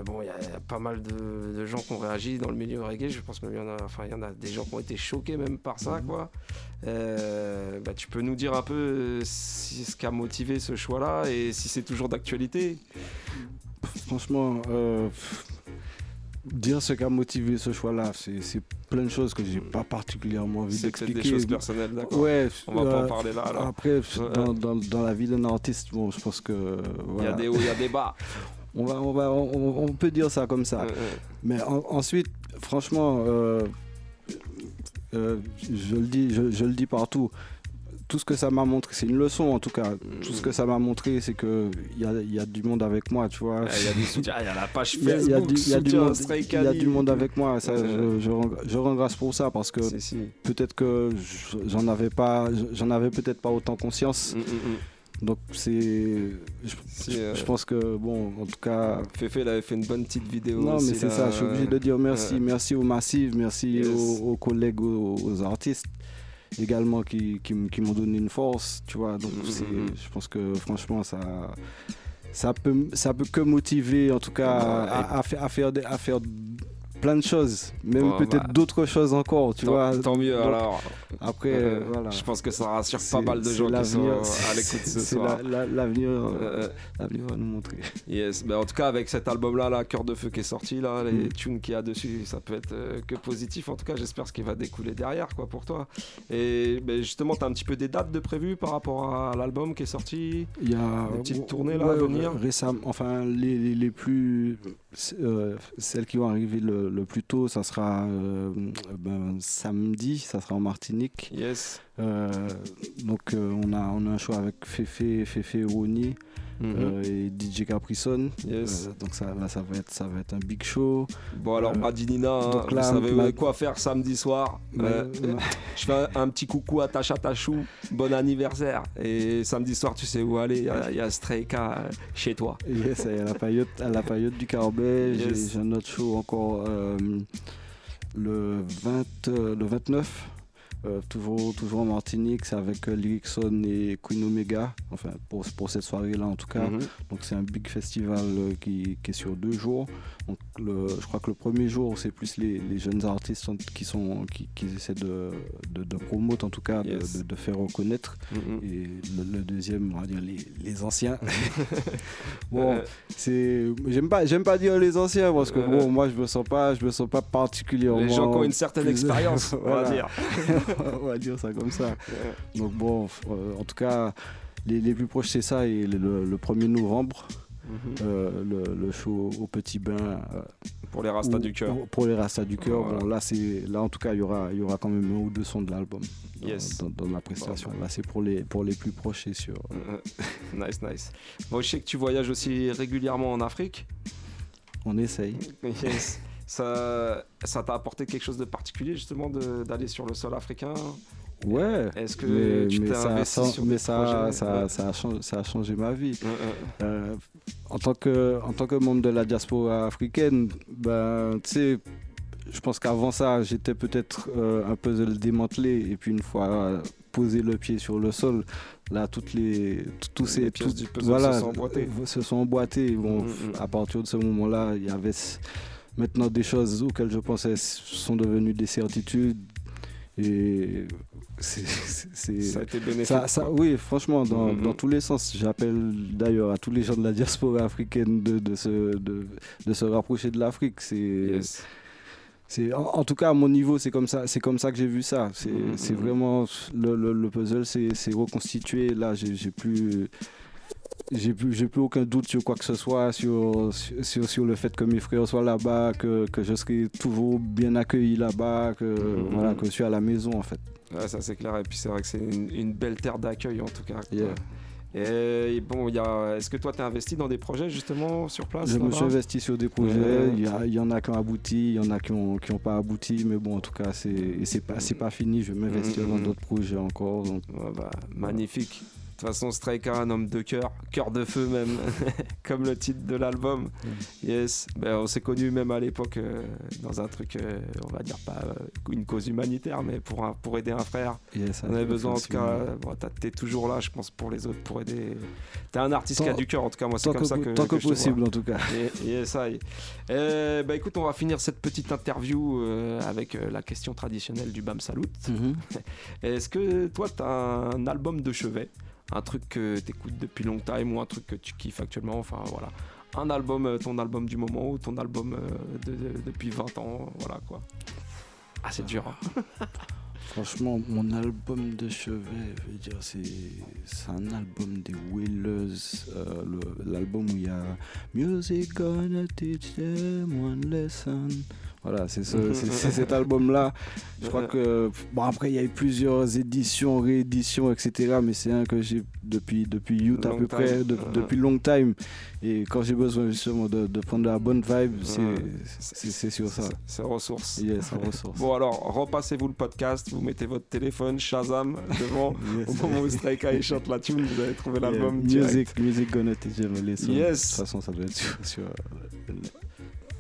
Bon, il y, a pas mal de, de gens qui ont réagi dans le milieu reggae. Je pense même qu'il y en a, enfin, y en a des gens qui ont été choqués même par ça, Mhm. quoi. Bah, tu peux nous dire un peu si, ce qui a motivé ce choix-là et si c'est toujours d'actualité? Franchement, euh, dire ce qui a motivé ce choix-là, c'est c'est plein de choses que j'ai pas particulièrement envie C'est d'expliquer. des choses personnelles, d'accord. Ouais, On va pas en euh, parler là, alors. Après, dans, dans- dans la vie d'un artiste, bon, je pense que Il y a des hauts, il y a des bas. On, va, on, va, on, on peut dire ça comme ça. Mais en- ensuite, franchement, euh, euh, je, le dis, je, je le dis partout. Tout ce que ça m'a montré, c'est une leçon en tout cas. Tout ce que ça m'a montré, c'est qu'il y a, il y a du monde avec moi, tu vois. Ah, Il y a du soutien, il y a la page y il y a Facebook, du- il y a du soutien monde- y a du monde avec moi. Ça, je, je je rends grâce pour ça parce que peut-être que je- j'en avais pas, j'en avais peut-être pas autant conscience. Donc c'est, je, euh, je pense que bon, en tout cas. Fefe, il avait fait une bonne petite vidéo. Non, mais c'est ça. Je suis obligé de dire merci, merci aux massifs, merci Yes. aux, aux collègues, aux, aux artistes également qui, qui, qui m'ont donné une force, tu vois. Donc mm. je pense que franchement ça, ça peut, ça peut que motiver en tout cas Ouais. à, à faire, à faire, des- à faire plein de choses, même Bon, peut-être bah. d'autres choses encore, tu Tant- vois. Tant mieux Donc, alors. Après, Euh, voilà. Je pense que ça rassure pas C'est- mal de c'est gens qui sont à l'écoute ce c'est soir. la- la- L'avenir, Euh, l'avenir va nous montrer. Yes, ben en tout cas avec cet album là, Cœur de Feu qui est sorti là, les Mm. tunes qu'il y a dessus, ça peut être euh, que positif. En tout cas, j'espère ce qui va découler derrière quoi pour toi. Et justement, tu as un petit peu des dates de prévues par rapport à l'album qui est sorti? Il y a des petites tournées là à venir? Récemment, enfin les, les, les plus, euh, celles qui vont arriver le, le plus tôt, ça sera euh, ben, samedi, ça sera en Martinique. Yes. Euh, donc on a on a un show avec Fefe, Fefe Roni Mhm. euh, et DJ Caprison. Yes. Euh, donc ça là ça va être ça va être un big show. Bon alors Euh, Madinina, hein, donc vous là, savez ma- quoi faire samedi soir. Je fais un, un petit coucou à Tacha Tachou, bon anniversaire. Et samedi soir, tu sais où aller, il y a- il y, a Strayka euh, chez toi. Yes, à la à la paillote du Carbet. J'ai- Yes. J'ai un autre show encore euh, le, 20, le 29. Euh, toujours, toujours en Martinique, c'est avec euh, Lyricson et Queen Omega, enfin pour, pour cette soirée-là en tout cas. Mhm. Donc c'est un big festival euh, qui, qui est sur deux jours. Donc le, je crois que le premier jour c'est plus les, les jeunes artistes qui, sont, qui, qui essaient de, de, de promouvoir en tout cas, de- Yes. de, de faire reconnaître. Mhm. Et le, le deuxième, on va dire les, les anciens. bon, Euh. c'est j'aime pas pas dire les anciens parce que bon moi je me sens pas je me sens pas particulièrement Les gens qui ont une certaine expérience, on va dire. on va dire ça comme ça donc bon euh, en tout cas les, les plus proches c'est ça et le, le 1er novembre Mhm. euh, le, le show au petit bain euh, Pour les Rastas du cœur. pour les rastas du cœur Voilà. bon là c'est là en tout cas il y aura il y aura quand même un ou deux sons de l'album dans, Yes. dans, dans la prestation Bon, là c'est pour les pour les plus proches et sûr nice, nice. Bon, je sais que tu voyages aussi régulièrement en Afrique. on essaye Yes. Ça ça t'a apporté quelque chose de particulier justement d'aller sur le sol africain? Ouais. Est-ce que mais, tu t'es investi ça- sur mais ça, ça, Ouais. ça a changé, ça a changé ma vie. Ouais, ouais. Euh, en, tant que, en tant que membre de la diaspora africaine, ben, tu sais, je pense qu'avant ça, j'étais peut-être euh, un puzzle démantelé. Et puis une fois euh, posé le pied sur le sol, là, toutes les, tous ces Les pièces tout- du puzzle voilà, se sont emboîtées. se sont emboîtées. Bon, Mm, mm. à partir de ce moment-là, il y avait maintenant des choses auxquelles je pensais sont devenues des certitudes. Et c'est- Ça a été bénéfique, ça- ça- quoi. oui, franchement, dans, Mhm. dans tous les sens. J'appelle d'ailleurs à tous les gens de la diaspora africaine de, de, se, de, de se rapprocher de l'Afrique. C'est, c'est, en, en tout cas, à mon niveau, c'est comme ça, c'est comme ça que j'ai vu ça. C'est, Mhm. c'est vraiment le, le- le puzzle, c'est, c'est reconstitué. Là, j'ai, j'ai plus. J'ai plus, aucun doute sur quoi que ce soit, sur, sur, sur le fait que mes frères soient là-bas, que, que je serai toujours bien accueilli là-bas, que, Mhm. voilà, que je suis à la maison en fait. Ouais, ça c'est clair. Et puis c'est vrai que c'est une, une belle terre d'accueil en tout cas. Yeah. Et bon, il y a... est-ce que toi t'es investi dans des projets justement sur place Je me suis investi sur des projets, Ouais. il y, en a qui ont abouti, il y en a qui n'ont qui ont pas abouti, mais bon, en tout cas, c'est pas, c'est pas fini, je vais m'investir Mhm, dans mhm. d'autres projets encore. Donc. Ouais, bah, magnifique. De façon, Strike un homme de cœur, cœur de feu même, comme le titre de l'album. Yes, ben, on s'est connus même à l'époque euh, dans un truc, euh, on va dire pas euh, une cause humanitaire, mais pour, un- pour aider un frère. Yes, on avait besoin en tout cas, bon, t'as- t'es toujours là, je pense, pour les autres, pour aider. T'es un artiste qui a du cœur, en tout cas, moi c'est tant comme que ça que tant que je te vois. possible, en tout cas. Et, et ça y est. Euh, bah écoute, on va finir cette petite interview avec la question traditionnelle du Bam Salut. Mhm. Est-ce que toi, tu as un album de chevet Un truc que tu écoutes depuis long time ou un truc que tu kiffes actuellement Enfin voilà. Un album, euh, ton album du moment ou ton album euh, de, de- depuis 20 ans, voilà quoi. Ah, c'est dur. hein. Franchement, mon album de chevet, je veux dire, c'est un album des Willers, euh, l'album où il y a Music gonna teach them one lesson. Voilà, c'est ce- c'est- cet album-là. Je crois que, bon, après, il y a eu plusieurs éditions, rééditions, etc. Mais c'est un que j'ai depuis, depuis Youth à Long peu time. près, de- Ouais. depuis long time. Et quand j'ai besoin justement de, de prendre la bonne vibe, c'est c'est sur ça. C'est ressources. Yes, en ressources. Bon alors, repassez-vous le podcast, vous mettez votre téléphone Shazam devant Yes. au moment où Strike il chante la tune, vous allez trouver l'album Yeah, direct. Music, music gonna teach them a lesson. Yes. De toute façon, ça doit être sur. sur, euh,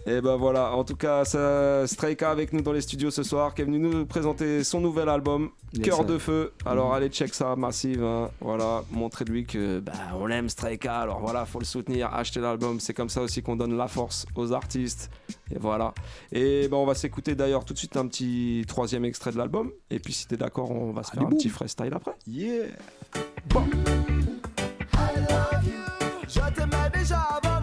Et ben voilà, en tout cas, ça- Strayka avec nous dans les studios ce soir, qui est venu nous présenter son nouvel album, Yes, Cœur de Feu. Alors Mhm. allez check ça, massive. hein. Voilà, montrez-lui que bah, on aime Strayka, alors voilà, faut le soutenir, acheter l'album. C'est comme ça aussi qu'on donne la force aux artistes. Et voilà. Et ben on va s'écouter d'ailleurs tout de suite un petit troisième extrait de l'album. Et puis si t'es d'accord, on va se faire un petit freestyle après. Yeah! Je t'aimais déjà avant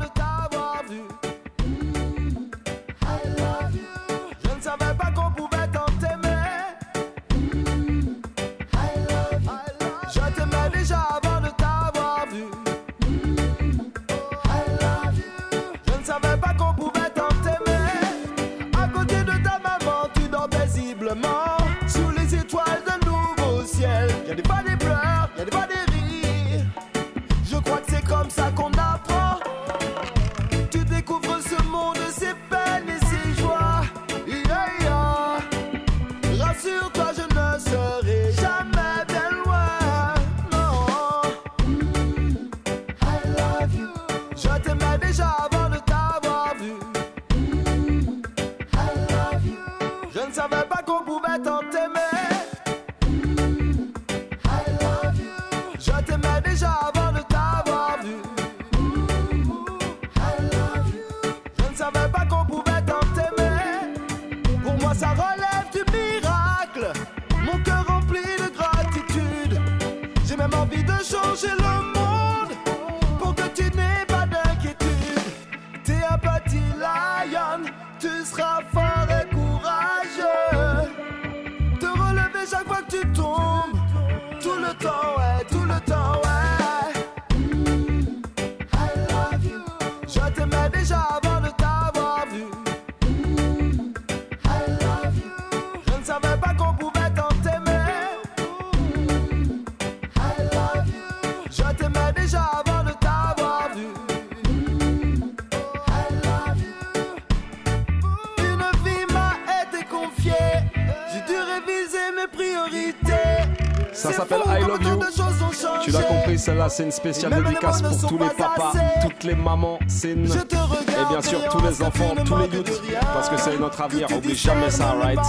celle-là c'est une spéciale dédicace pour tous les pas papas, toutes les mamans, c'est une... Je te regarde Et bien sûr tous les enfants, tous les youths, parce que c'est notre avenir, oublie jamais ça, right?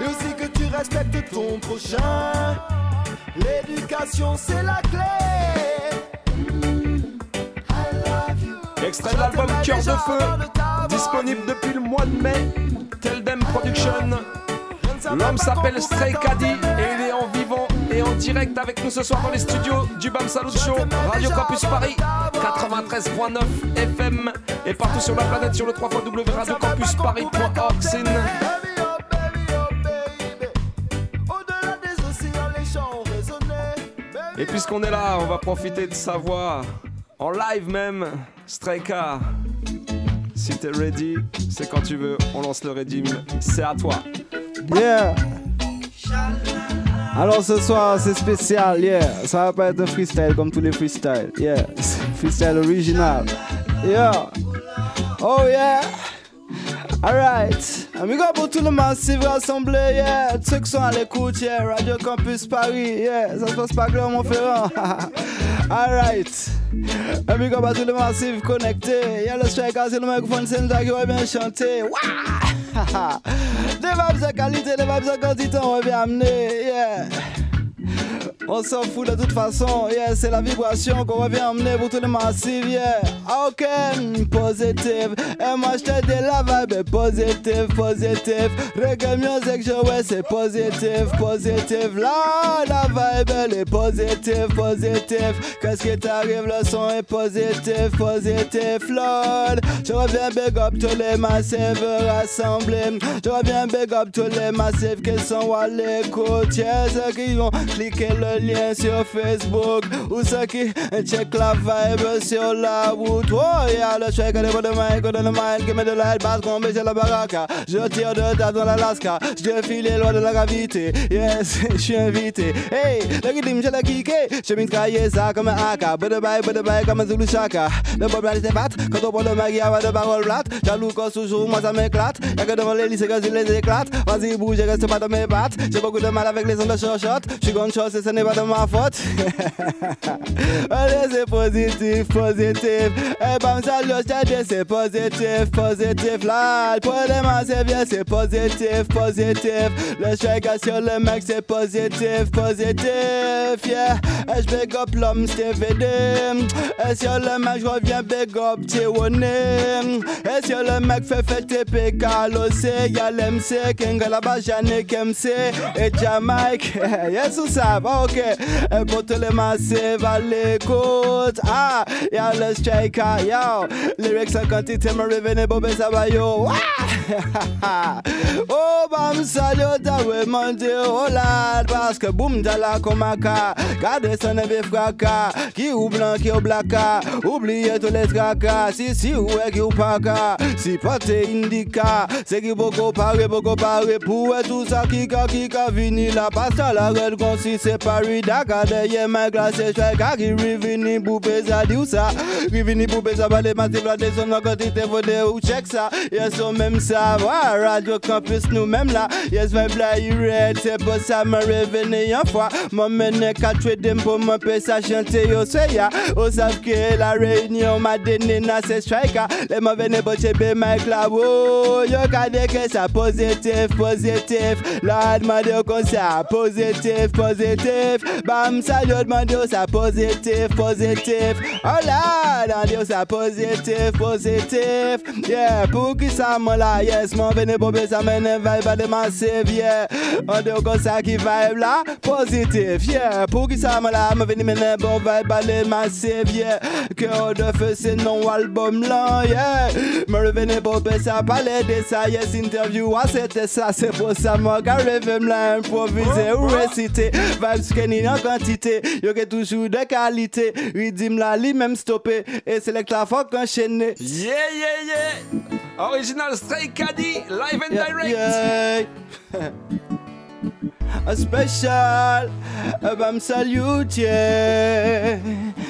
et aussi que tu respectes ton prochain. L'éducation c'est la clé. Extrait de l'album Cœur de Feu, disponible depuis le mois de mai, Teldem Production. L'homme s'appelle Stray Caddy et il est en vivant et en direct avec nous ce soir dans les studios du Bam Salut Show, Radio Campus Paris, 93.9 FM et partout sur la planète sur le 3 www.radiocampusparis.org. Et puisqu'on est là, on va profiter de sa voix en live même. Strayka, si t'es ready, c'est quand tu veux. On lance le redeem, c'est à toi. Yeah! Alors ce soir c'est spécial, yeah. Ça va pas être un freestyle comme tous les freestyles, yeah. Freestyle original, yeah. Oh yeah! Alright! Amigo pour tout le massif rassemblé, yeah. Ceux qui sont à l'écoute, yeah. Radio Campus Paris, yeah. Ça se passe pas Clermont Ferrand. Alright. Amigo pour tout le massif connecté. Yeah, le strike, c'est le microphone, c'est nous qui va bien chanter. Wouah! Des vibes de qualité, des vibes de quantité, on va bien amener, yeah. On s'en fout de toute façon, yeah, c'est la vibration qu'on revient emmener pour tout le massif, yeah. Ah, Ok, positive. Et moi la vibe positive, positive. Reggae music, je ouais, c'est positive, positive. Là, la vibe elle est positive, positive. Qu'est-ce qui t'arrive, le son est positif, positif, Lord. Je reviens big up tous les massifs rassemblés. Je reviens big up tous les massifs qui sont à l'écoute, yeah. Ceux qui vont cliquer le lien sur Facebook ou ceux qui check la vibe sur la route. Oh yeah, le check de de mic, de le mic, qui met de l'aide, basse qu'on met la baraka. Je tire de table dans l'Alaska, je file loin de la gravité. Yes, je suis invité. Hey, le rythme, je l'ai kické. Je mitraille ça comme un AK. Bye bye, bye bye, comme un Zulu Chaka. Le problème, c'est bat. Quand on prend le mic, il y a de paroles plates. Jaloux, quand toujours, moi ça m'éclate. Y'a que devant les lycées que je les éclate. Vas-y, bouge, reste pas dans mes pattes. J'ai beaucoup de mal avec les ondes de shot. Je suis gunshot et ce n'est pas de ma faute. Allez, c'est positif, positif. Eh salut, je t'ai dit, c'est positif, positif. Là, pour les mains, c'est bien, c'est positif, positif. Le sur le mec, c'est positif, positif. Yeah, Eh, je big up l'homme, CVD. Et sur le mec, je reviens big up, Tiwoné. Et sur le mec, fait fêter PK, l'OC, y'a l'MC, King là-bas, Yannick MC et Jamaique. Yes, ou ça, ok. Les massifs à l'écoute. Ah, y'a le striker, yo. Lyrics en quantité, me revenez, bobé, ça va, oh, bam, salut, t'as demandé, oh parce que boum, t'as la comaka. Gardez son éveil fracas. Qui ou blanc, qui ou blacka. Oubliez tous les tracas. Si, si, ou est qui ou pas ka. Si pas t'es indica. C'est qui beaucoup paré, beaucoup paré. Pour tout ça qui ka, qui ka vini la passe à la red qu'on si c'est Paris. Dakar, derrière ma glace, je suis qui revini pour baiser, dit ou ça. Revini pour baiser, pas les massifs, la descente, la quantité, vodé ou check ça. Yes, on même ça. Ouais, Radio Campus, nous même là. Yes, vibe là, you red. C'est pour ça, me revenu une fois. Mon mené qu'à trader pour me payer ça chanter, yo, c'est ya. Au savent que la réunion m'a donné na c'est striker. Les mauvais ne boche be Mike là, oh. Yo, kade que ça positif, positif. Là, demandé au concert, positif, positif. Bam, ça, yo, demandé au ça positif, positif. Oh là, demandé au ça positif, positif. Yeah, pour qui ça, moi là, yes, mon vene pour ça mène vibe à de massive, yeah. On dit au concert qui vibe là, positif, yeah. Pour qui ça, moi là, me vene mène bon vibe à de massive, yeah. Cœur de feu, c'est non album là, yeah. Me revenez pour ça, parler de ça, yes, interview, ah, c'était ça, c'est pour ça, moi, car rêve là, improviser ou réciter. Vibes scanning en quantité, yo que toujours de qualité. Redeem la li même stoppé, et select la fuck enchaîné. Yeah, yeah, yeah. Original Stray Caddy, live and Yeah, direct. yeah. A special, I'm salute, yeah.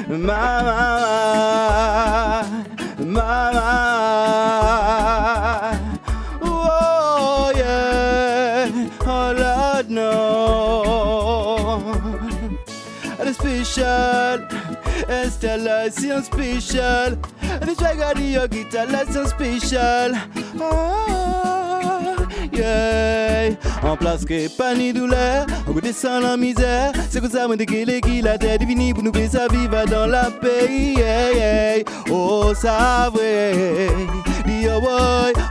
Mama, mama. Oh, yeah. Oh, Lord, no. Special, installation special. The Jagadi Guitar lesson special. Ah, yeah. En place que pas ni douleur, on sans la misère. C'est comme ça, moi, dès qu'il la est finie pour nous vie va dans la pays. Yeah, yeah. Oh, ça vrai. Dis oh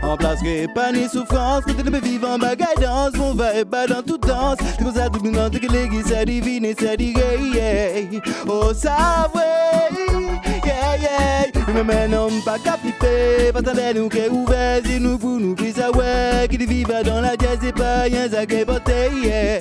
en place que pas ni souffrance. Tu peux vivre en bagaille danse, on va et pas dans toute danse. C'est comme ça, tout le monde, que l'église, et ça dit yeah. Oh, ça vrai. Mais maintenant, pas qu'à flipper. Pas tant nous qui est ouvert, si nous pour nous plus à ouais. Qui vivent dans la jazz ça qui est porté, yeah.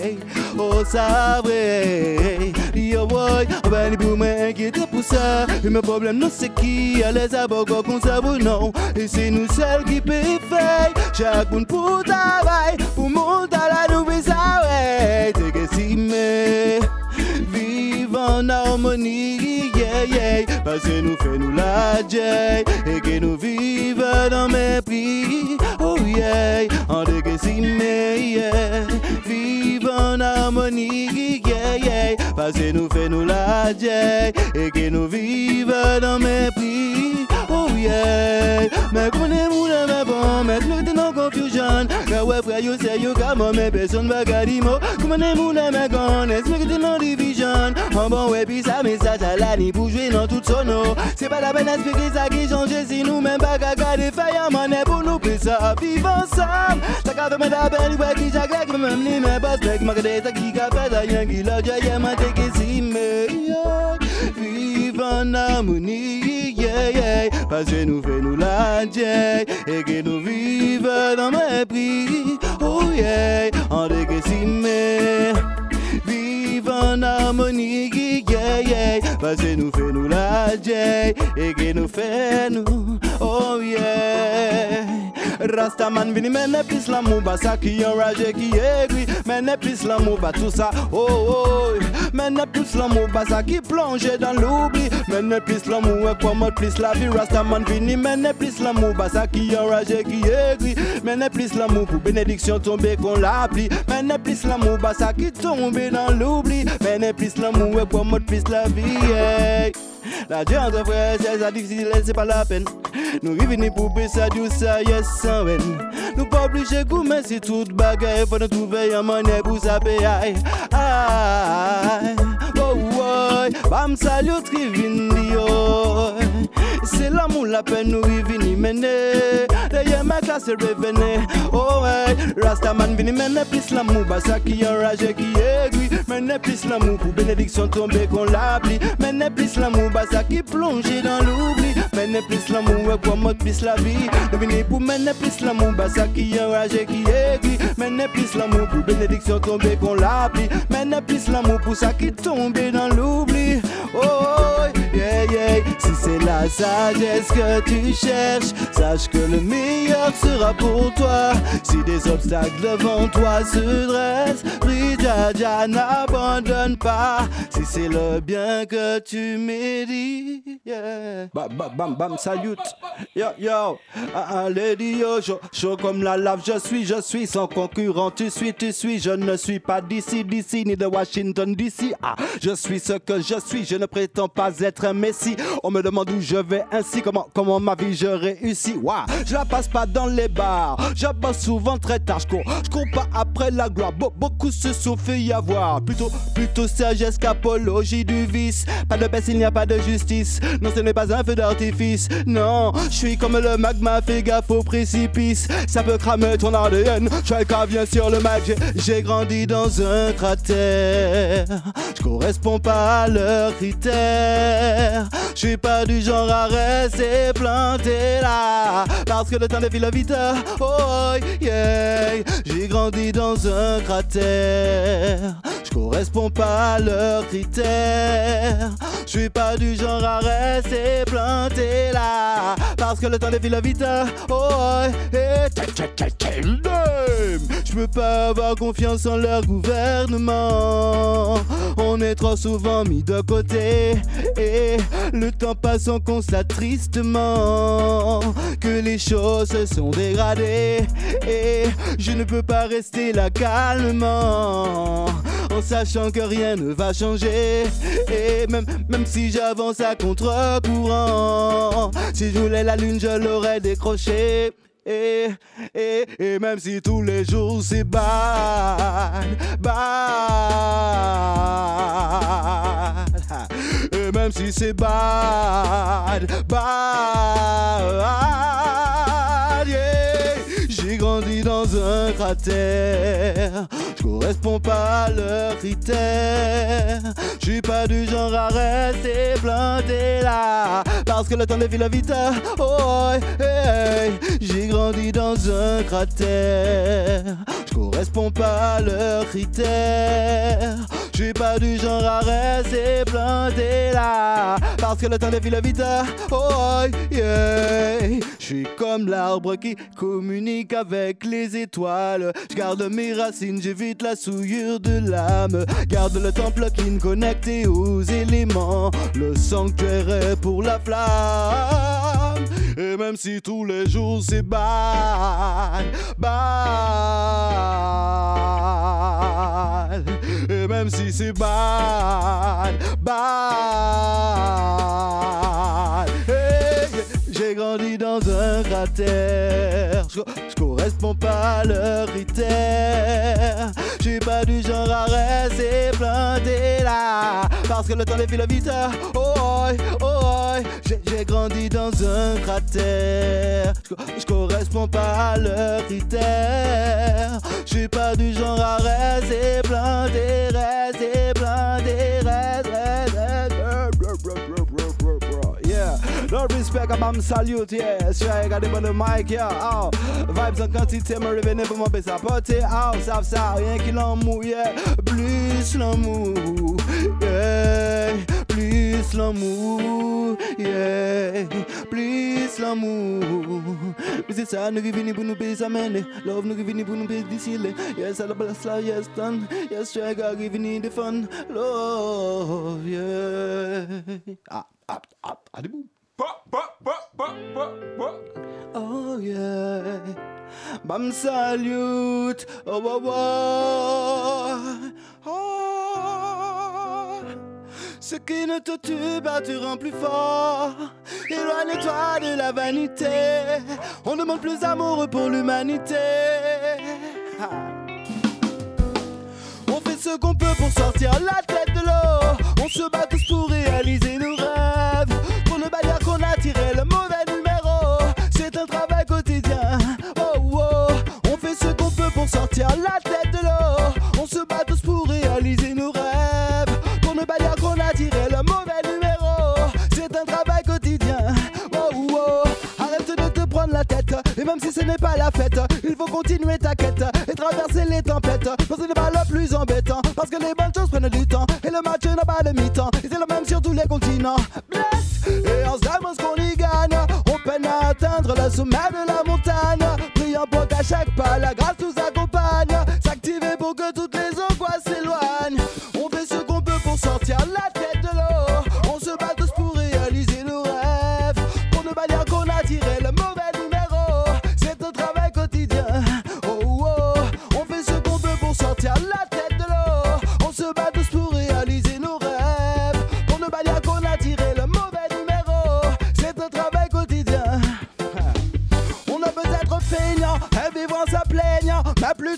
Oh, ça vrai. Yo, boy, on va aller pour m'inquiéter pour ça. Et mes problèmes, non, c'est qui? A les abogats qu'on savent non. Et c'est nous seuls qui peut faire. Chaque monde pour travail, pour monter à la nouvelle, ça ouais. C'est que si, vive en harmonie, yeah, yeah. Nous fait nous la et que nous vivons dans mépris. Oh yeah, en déguisé, yeah. Vive en harmonie, yeah, yeah. Passez nous fait nous la yeah, et que nous vivons dans mépris. Oh yeah, mais connais nous le mais bon, mais nous t'es confusion. Mais ouais, frère, you say you got more, mais personne va garder mot. Comment est le mais gon, est-ce que t'es dans division? En bon, ouais, puis ça, message à l'année pour jouer dans tout son eau. C'est pas la peine d'expliquer ça qui change si nous même pas qu'à garder faillant, man, est pour nous plus ça, vivre ensemble. Ça qu'a fait ma peine, ouais, qui j'ai claqué, même ni mes boss, mec, ma cadette, qui qu'a fait ça, y'en qui l'a déjà, y'a ma tête qui s'y met, yeah. Vive en harmonie, yeah, yeah. Parce que nous fait nous la yeah, et que nous vivons dans mépris, oh yeah. En déguisé, Vive en harmonie, yeah, yeah. Parce que nous fait nous la yeah, et que nous fait nous, oh yeah. Rastaman vini mène plus l'amour, bah ça qui enragé, qui aigri. Mène plus l'amour, bah tout ça, oh oh. Mène plus l'amour, bah ça qui plonge dans l'oubli. Mène plus l'amour, et quoi plus la vie. Rastaman vini mène plus l'amour, bah ça qui enragé, qui aigri. Mène plus l'amour pour bénédiction tomber qu'on l'appli. Mène plus l'amour, bah ça qui tombe dans l'oubli. Mène plus l'amour, et quoi plus la vie. La Dieu entre frères, c'est ça difficile, c'est pas la peine. Nous vivons pour ça, du ça, yes, sans haine. Nous pas obligés de mais c'est toute bagaille. Faut nous trouver un monnaie pour ça payer. Oh, bam, trivini, oh. C'est l'amour, la peine, nous vivons mener. D'ailleurs, ma classe est revenue. Oh, ouais, Rastaman vini mener plus l'amour. Bah, ça qui enrage, qui aiguille. Mener plus l'amour pour bénédiction tomber qu'on l'appli. Mener plus l'amour, bah, ça qui plonge dans l'oubli. Mener plus l'amour, ouais, pour moi, plus la vie. Nous venons pour mener plus l'amour, bah, ça qui enrage, qui aiguille. Mener plus l'amour pour bénédiction tomber qu'on l'appli. Mener plus l'amour pour ça qui tombe dans l'oubli. Oh, Si c'est la sagesse que tu cherches, sache que le meilleur sera pour toi. Si des obstacles devant toi se dressent, prie Jaja, n'abandonne pas. Si c'est le bien que tu médites, yeah. Bam, bam, bam, bam, salut. Yo, yo, ah, ah, lady, yo, chaud, chaud comme la lave, je suis, je suis sans concurrent. Tu suis, tu suis, je ne suis pas d'ici, d'ici, ni de Washington, d'ici. Ah, je suis ce que je suis, je ne prétends pas être On me demande où je vais ainsi, comment, comment ma vie je réussis. Waouh, je la passe pas dans les bars, je bosse souvent très tard, je cours, je cours pas après la gloire. Be- beaucoup se sont fait y avoir, plutôt, plutôt sagesse qu'apologie du vice. Pas de baisse, il n'y a pas de justice. Non, ce n'est pas un feu d'artifice. Non, je suis comme le magma, fais gaffe au précipice. Ça peut cramer ton ADN. Chacun vient sur le mag, j'ai- grandi dans un cratère. Je corresponds pas à leurs critères. Je suis pas du genre à rester planté là. Parce que le temps défile vite. Oh yeah, j'ai grandi dans un cratère. Je corresponds pas à leurs critères. Je suis pas du genre à rester planté là. Parce que le temps défile vite. Oh yeah, je peux pas avoir confiance en leur gouvernement. On est trop souvent mis de côté. Et le temps passe, on constate tristement que les choses se sont dégradées. Et je ne peux pas rester là calmement. En sachant que rien ne va changer. Et même, même si j'avance à contre-courant, si je voulais la lune, je l'aurais décroché. Et, et, et même si tous les jours c'est bad, bad. Et même si c'est bad, bad. yeah. J'ai grandi dans un cratère. Je corresponds pas à leurs critères. Je suis pas du genre à rester planté là. Parce que le temps défile vite. Oh, hey, hey. J'ai grandi dans un cratère. Je corresponds pas à leurs critères. Je suis pas du genre à rester planté là. Parce que le temps défile vite. Oh, yeah. Je suis comme l'arbre qui communique avec les étoiles. Je garde mes racines, j'évite la souillure de l'âme. Garde le temple qui me connecté aux éléments. Le sanctuaire est pour la flamme. Et même si tous les jours c'est bad, Et même si c'est bad, bad. Grandi dans un cratère. Je, je corresponds pas à leur critère. Je suis pas du genre à rester planté là. Parce que le temps défile vite. Oh, oh, oh, j'ai, j'ai grandi dans un cratère. Je, je corresponds pas à leur critère. Je suis pas du genre à rester planté, rester planté, rester, no respect, I'm, salute, yeah. I him on the mic, yeah. Oh, vibes en quantité, me revenez pour m'empêcher à porter. Oh, ça, ça, rien qui l'amour, yeah. Plus l'amour, yeah. Plus l'amour, yeah. Plus l'amour. Mais c'est ça, nous qui venons pour nous payer ça, man. Love, nous qui venons pour nous payer d'ici, Yes, all about the yes, done. Yes, sure, I giving the fun. Love, yeah. Ah, ah, ah, ah, bouts. Oh yeah, Bam salute, oh oh oh, oh. Ce qui ne te tue pas te rend plus fort. Éloigne-toi de la vanité. On demande plus d'amour pour l'humanité. On fait ce qu'on peut pour sortir la tête de l'eau. On se bat tous pour réaliser nos rêves. Sortir la tête de l'eau. On se bat tous pour réaliser nos rêves. Pour ne pas dire qu'on a tiré le mauvais numéro. C'est un travail quotidien. Oh oh. Arrête de te prendre la tête. Et même si ce n'est pas la fête, il faut continuer ta quête et traverser les tempêtes. Non, ce n'est pas le plus embêtant. Parce que les bonnes choses prennent du temps. Et le match n'a pas de mi-temps. Et c'est le même sur tous les continents. Bless. Et on se ce qu'on y gagne. On peine à atteindre le sommet de la montagne. Priant pour qu'à chaque pas, la grâce nous accompagne. Pour que toutes les angoisses s'éloignent. On fait ce qu'on peut pour sortir la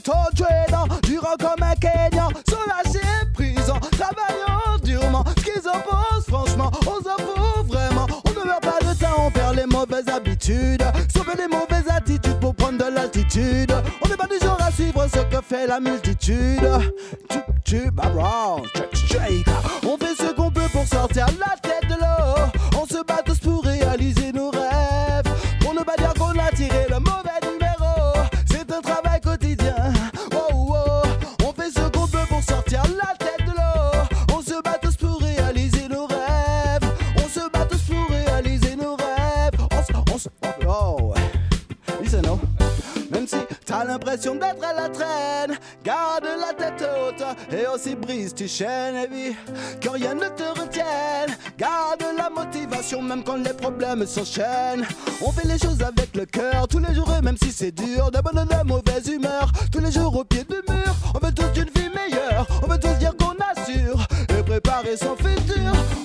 plutôt drainant, durant comme un Kenyan, lâcher prise, en travaillant durement, ce qui s'oppose franchement, on s'en fout vraiment, on ne perd pas de temps, on perd les mauvaises habitudes, sauver les mauvaises attitudes pour prendre de l'altitude, on n'est pas du genre à suivre ce que fait la multitude, around, shake, shake. on fait ce qu'on peut pour sortir la tête de l'eau, on se bat tous pour réaliser d'être à la traîne, garde la tête haute et aussi brise tes chaînes et vie. Que rien ne te retienne, garde la motivation même quand les problèmes s'enchaînent. On fait les choses avec le cœur tous les jours et même si c'est dur, ou de mauvaise humeur, tous les jours au pied du mur. On veut tous une vie meilleure, on veut tous dire qu'on assure et préparer son futur.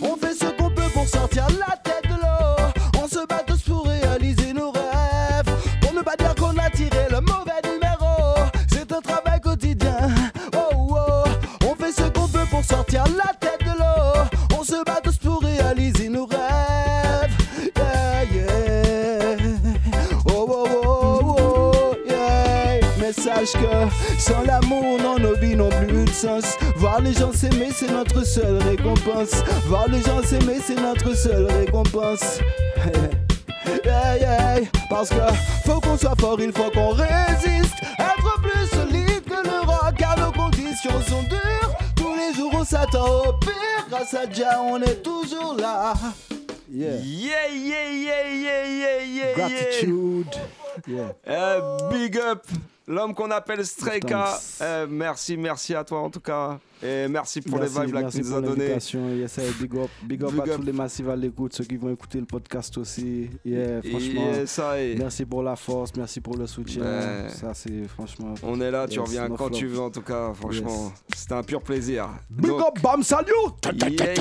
Sache que sans l'amour, non, nos vies n'ont plus de sens. Voir les gens s'aimer, c'est notre seule récompense. Voir les gens s'aimer, c'est notre seule récompense. Yeah, yeah. Parce que faut qu'on soit fort, il faut qu'on résiste. Être plus solide que le rock, car nos conditions sont dures. Tous les jours, on s'attend au pire. Grâce à Dieu, on est toujours là. Yeah. Yeah, yeah, yeah, yeah, yeah, yeah. Gratitude. Yeah. Uh, big up l'homme qu'on appelle Streka. Euh, merci, merci à toi en tout cas. Et merci pour Merci, les vibes là que tu nous as donné. Yes, big up, big up Big à up. tous les massifs à l'écoute, ceux qui vont écouter le podcast aussi. Yeah, franchement, Yes, aïe. merci pour la force, merci pour le soutien. Ouais. Ça, c'est franchement. On est là, tu Yes, reviens no quand flop. tu veux en tout cas, franchement. C'était un pur plaisir. Big Donc, up, bam, salut! yeah.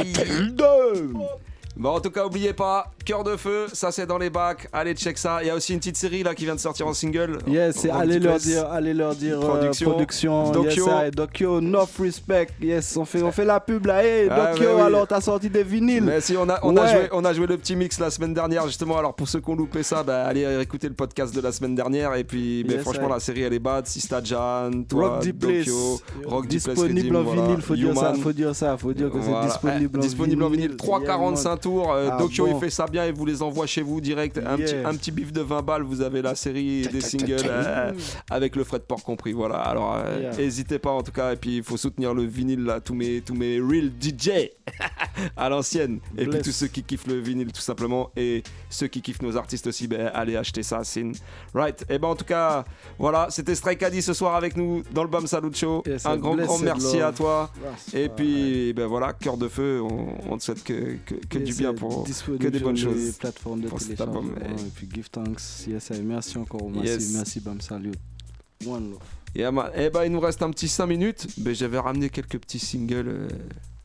Bon, en tout cas, oubliez pas, Cœur de Feu, ça c'est dans les bacs. Allez, check ça. Il y a aussi une petite série là qui vient de sortir en single. Yes, c'est allez leur dire, allez leur dire euh, Production. production, Dokyo. yes, Dokyo, enough respect, yes, on fait, on fait la pub là, hey, Ah, Dokyo, bah oui. alors t'as sorti des vinyles. Mais si on a, on, a Ouais. joué, on a joué le petit mix la semaine dernière justement. Alors pour ceux qui ont loupé ça, bah, allez écouter le podcast de la semaine dernière. Et puis mais Yes, franchement ouais. la série elle est bad. Sista Jan, toi, Rock Dokyo, Rock disponible en Redeem, voilà. vinyle, faut dire ça, faut dire ça, faut dire que Voilà. c'est disponible, Eh, en disponible en vinyle. vinyle. 3,45 Tours. Euh, Ah Dokyo bon. il fait ça bien et vous les envoie chez vous direct. Un, petit, un petit bif de 20 balles. Vous avez la série des singles euh, avec le frais de port compris. Voilà. Alors euh, Yeah. pas en tout cas. Et puis il faut soutenir le vinyle là. Tous mes, tous mes real DJ à l'ancienne. Et puis tous ceux qui kiffent le vinyle tout simplement. Et ceux qui kiffent nos artistes aussi, ben, allez acheter ça. C'est une- right. Et ben en tout cas, voilà. C'était Strike Addy ce soir avec nous dans le Bam Salut Show. Yes, un grand, grand merci à toi. Yes, Et puis, ben voilà, cœur de feu, on, on te souhaite que, que, que Yes, du bien pour que des bonnes les choses. plateformes de pour cet album. Et puis give thanks, yes, merci encore, merci, Yes. merci, bam, salut. One love. Yeah, man. Eh ben, il nous reste un petit 5 minutes. Ben, j'avais ramené quelques petits singles euh,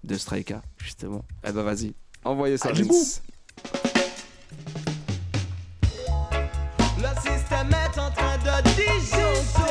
de Strika, justement. Eh ben, vas-y, envoyez ça. Vince. Le système est en train de disjoncter.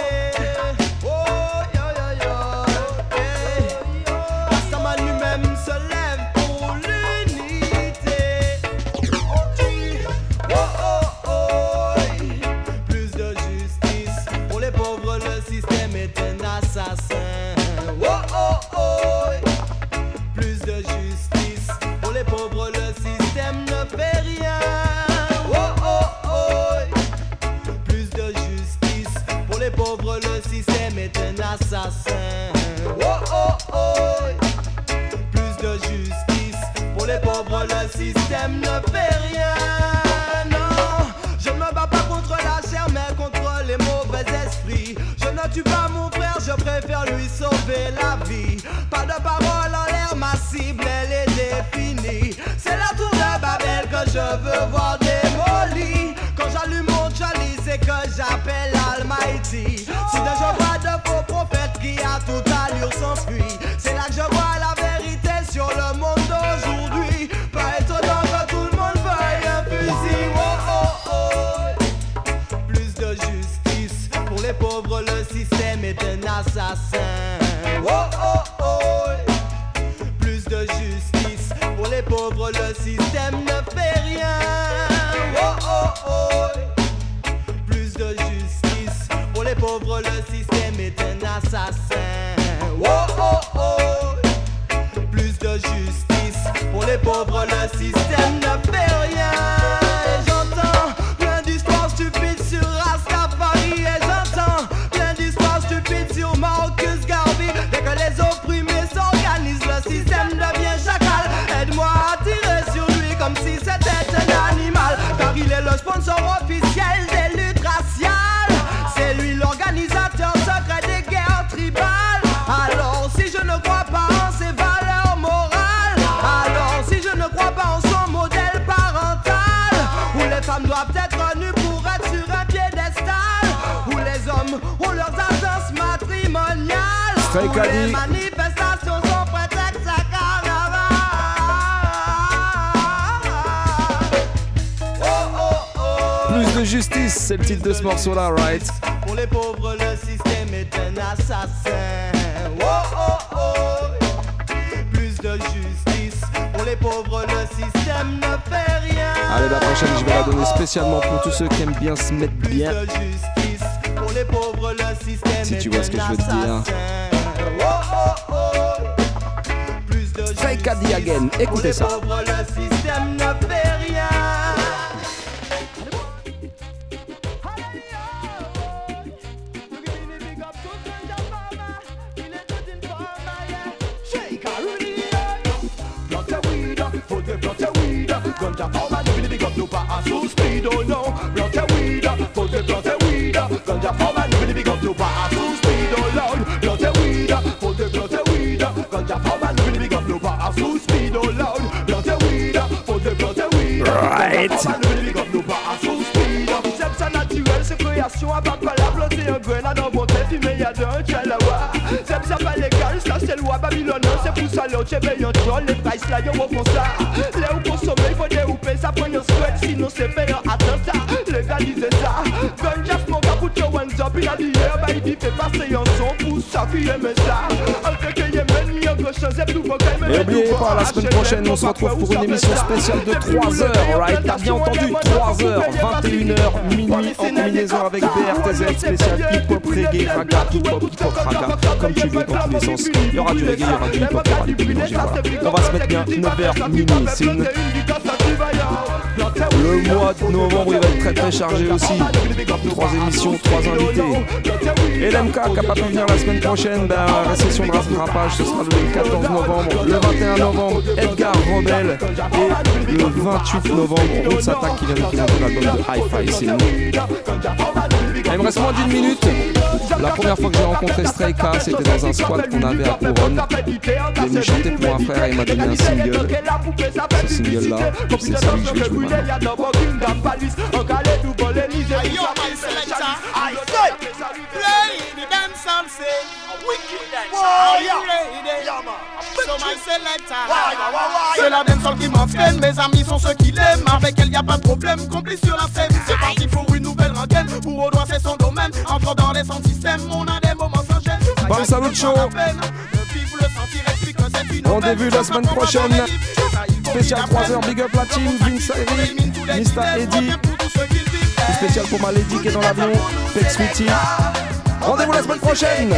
Est un assassin. Oh, oh, oh. Plus de justice pour les pauvres, le système ne fait rien. Non, je ne me bats pas contre la chair, mais contre les mauvais esprits. Je ne tue pas mon frère, je préfère lui sauver la vie. Pas de parole en l'air, ma cible, elle est définie. C'est la tour de Babel que je veux voir démolie. Quand j'allume mon chalice, c'est que j'appelle Almighty. Le système est un assassin. Oh, oh, oh. Plus de justice pour les pauvres, le système oh, oh. Plus de justice, c'est le titre de ce morceau-là, right? Pour les pauvres, le système est un assassin. Oh, oh, oh. Plus de justice. Pour les pauvres, le système ne fait rien. Allez, la prochaine, je vais la donner spécialement pour tous ceux qui aiment bien se mettre Plus bien. de justice. Pour les pauvres, le système Si tu est vois ce que je veux te dire. Addy again, écoutez ça. Right. J'aime ça naturel, création à tête, sweat. Gun just put your hands up in the air. Et oubliez pas, la semaine prochaine, on se retrouve pour une émission spéciale de 3 heures, right T'as bien entendu, 3 heures, 21h, minuit, en combinaison avec BRTZ, spécial hip-hop, reggae, raga, hip-hop, hip-hop, raga, comme tu veux, dans tous les sens. Il y aura du reggae, il y aura du hip-hop, il y aura du mélangé, voilà. On va se mettre bien 9h, minuit, c'est une... Le mois de novembre, il va être très très chargé aussi. Trois émissions, trois invités. Et l'MK qui n'a pas pu venir la semaine prochaine, ben, récession de rattrapage, ce sera le 14 novembre. Le 21 novembre, Edgar Rebel. Et le 28 novembre, on s'attaque qui vient de présenter l'album de Hi-Fi, c'est nous. Il me reste moins d'une minute. La première fois que j'ai rencontré Stray K, c'était dans un squat qu'on avait à Couronne. Il est venu chanter pour un frère et il m'a donné un single. Ce single-là, c'est celui que je vais jouer. C'est la dancehall qui m'entraîne, mes amis sont ceux qui l'aiment. Avec elle y a pas de problème, complice sur la scène. C'est parti pour une. Pour doigt c'est son domaine. Entre dans les sons système, on a des moments sans gêne. Bam Salut Show. Rendez-vous la semaine prochaine. Spécial 3h, Big Up la team, Vince Ayri, Mr. Eddy. Spécial pour ma lady qui est dans l'avion, Sweetie. Rendez-vous la semaine prochaine.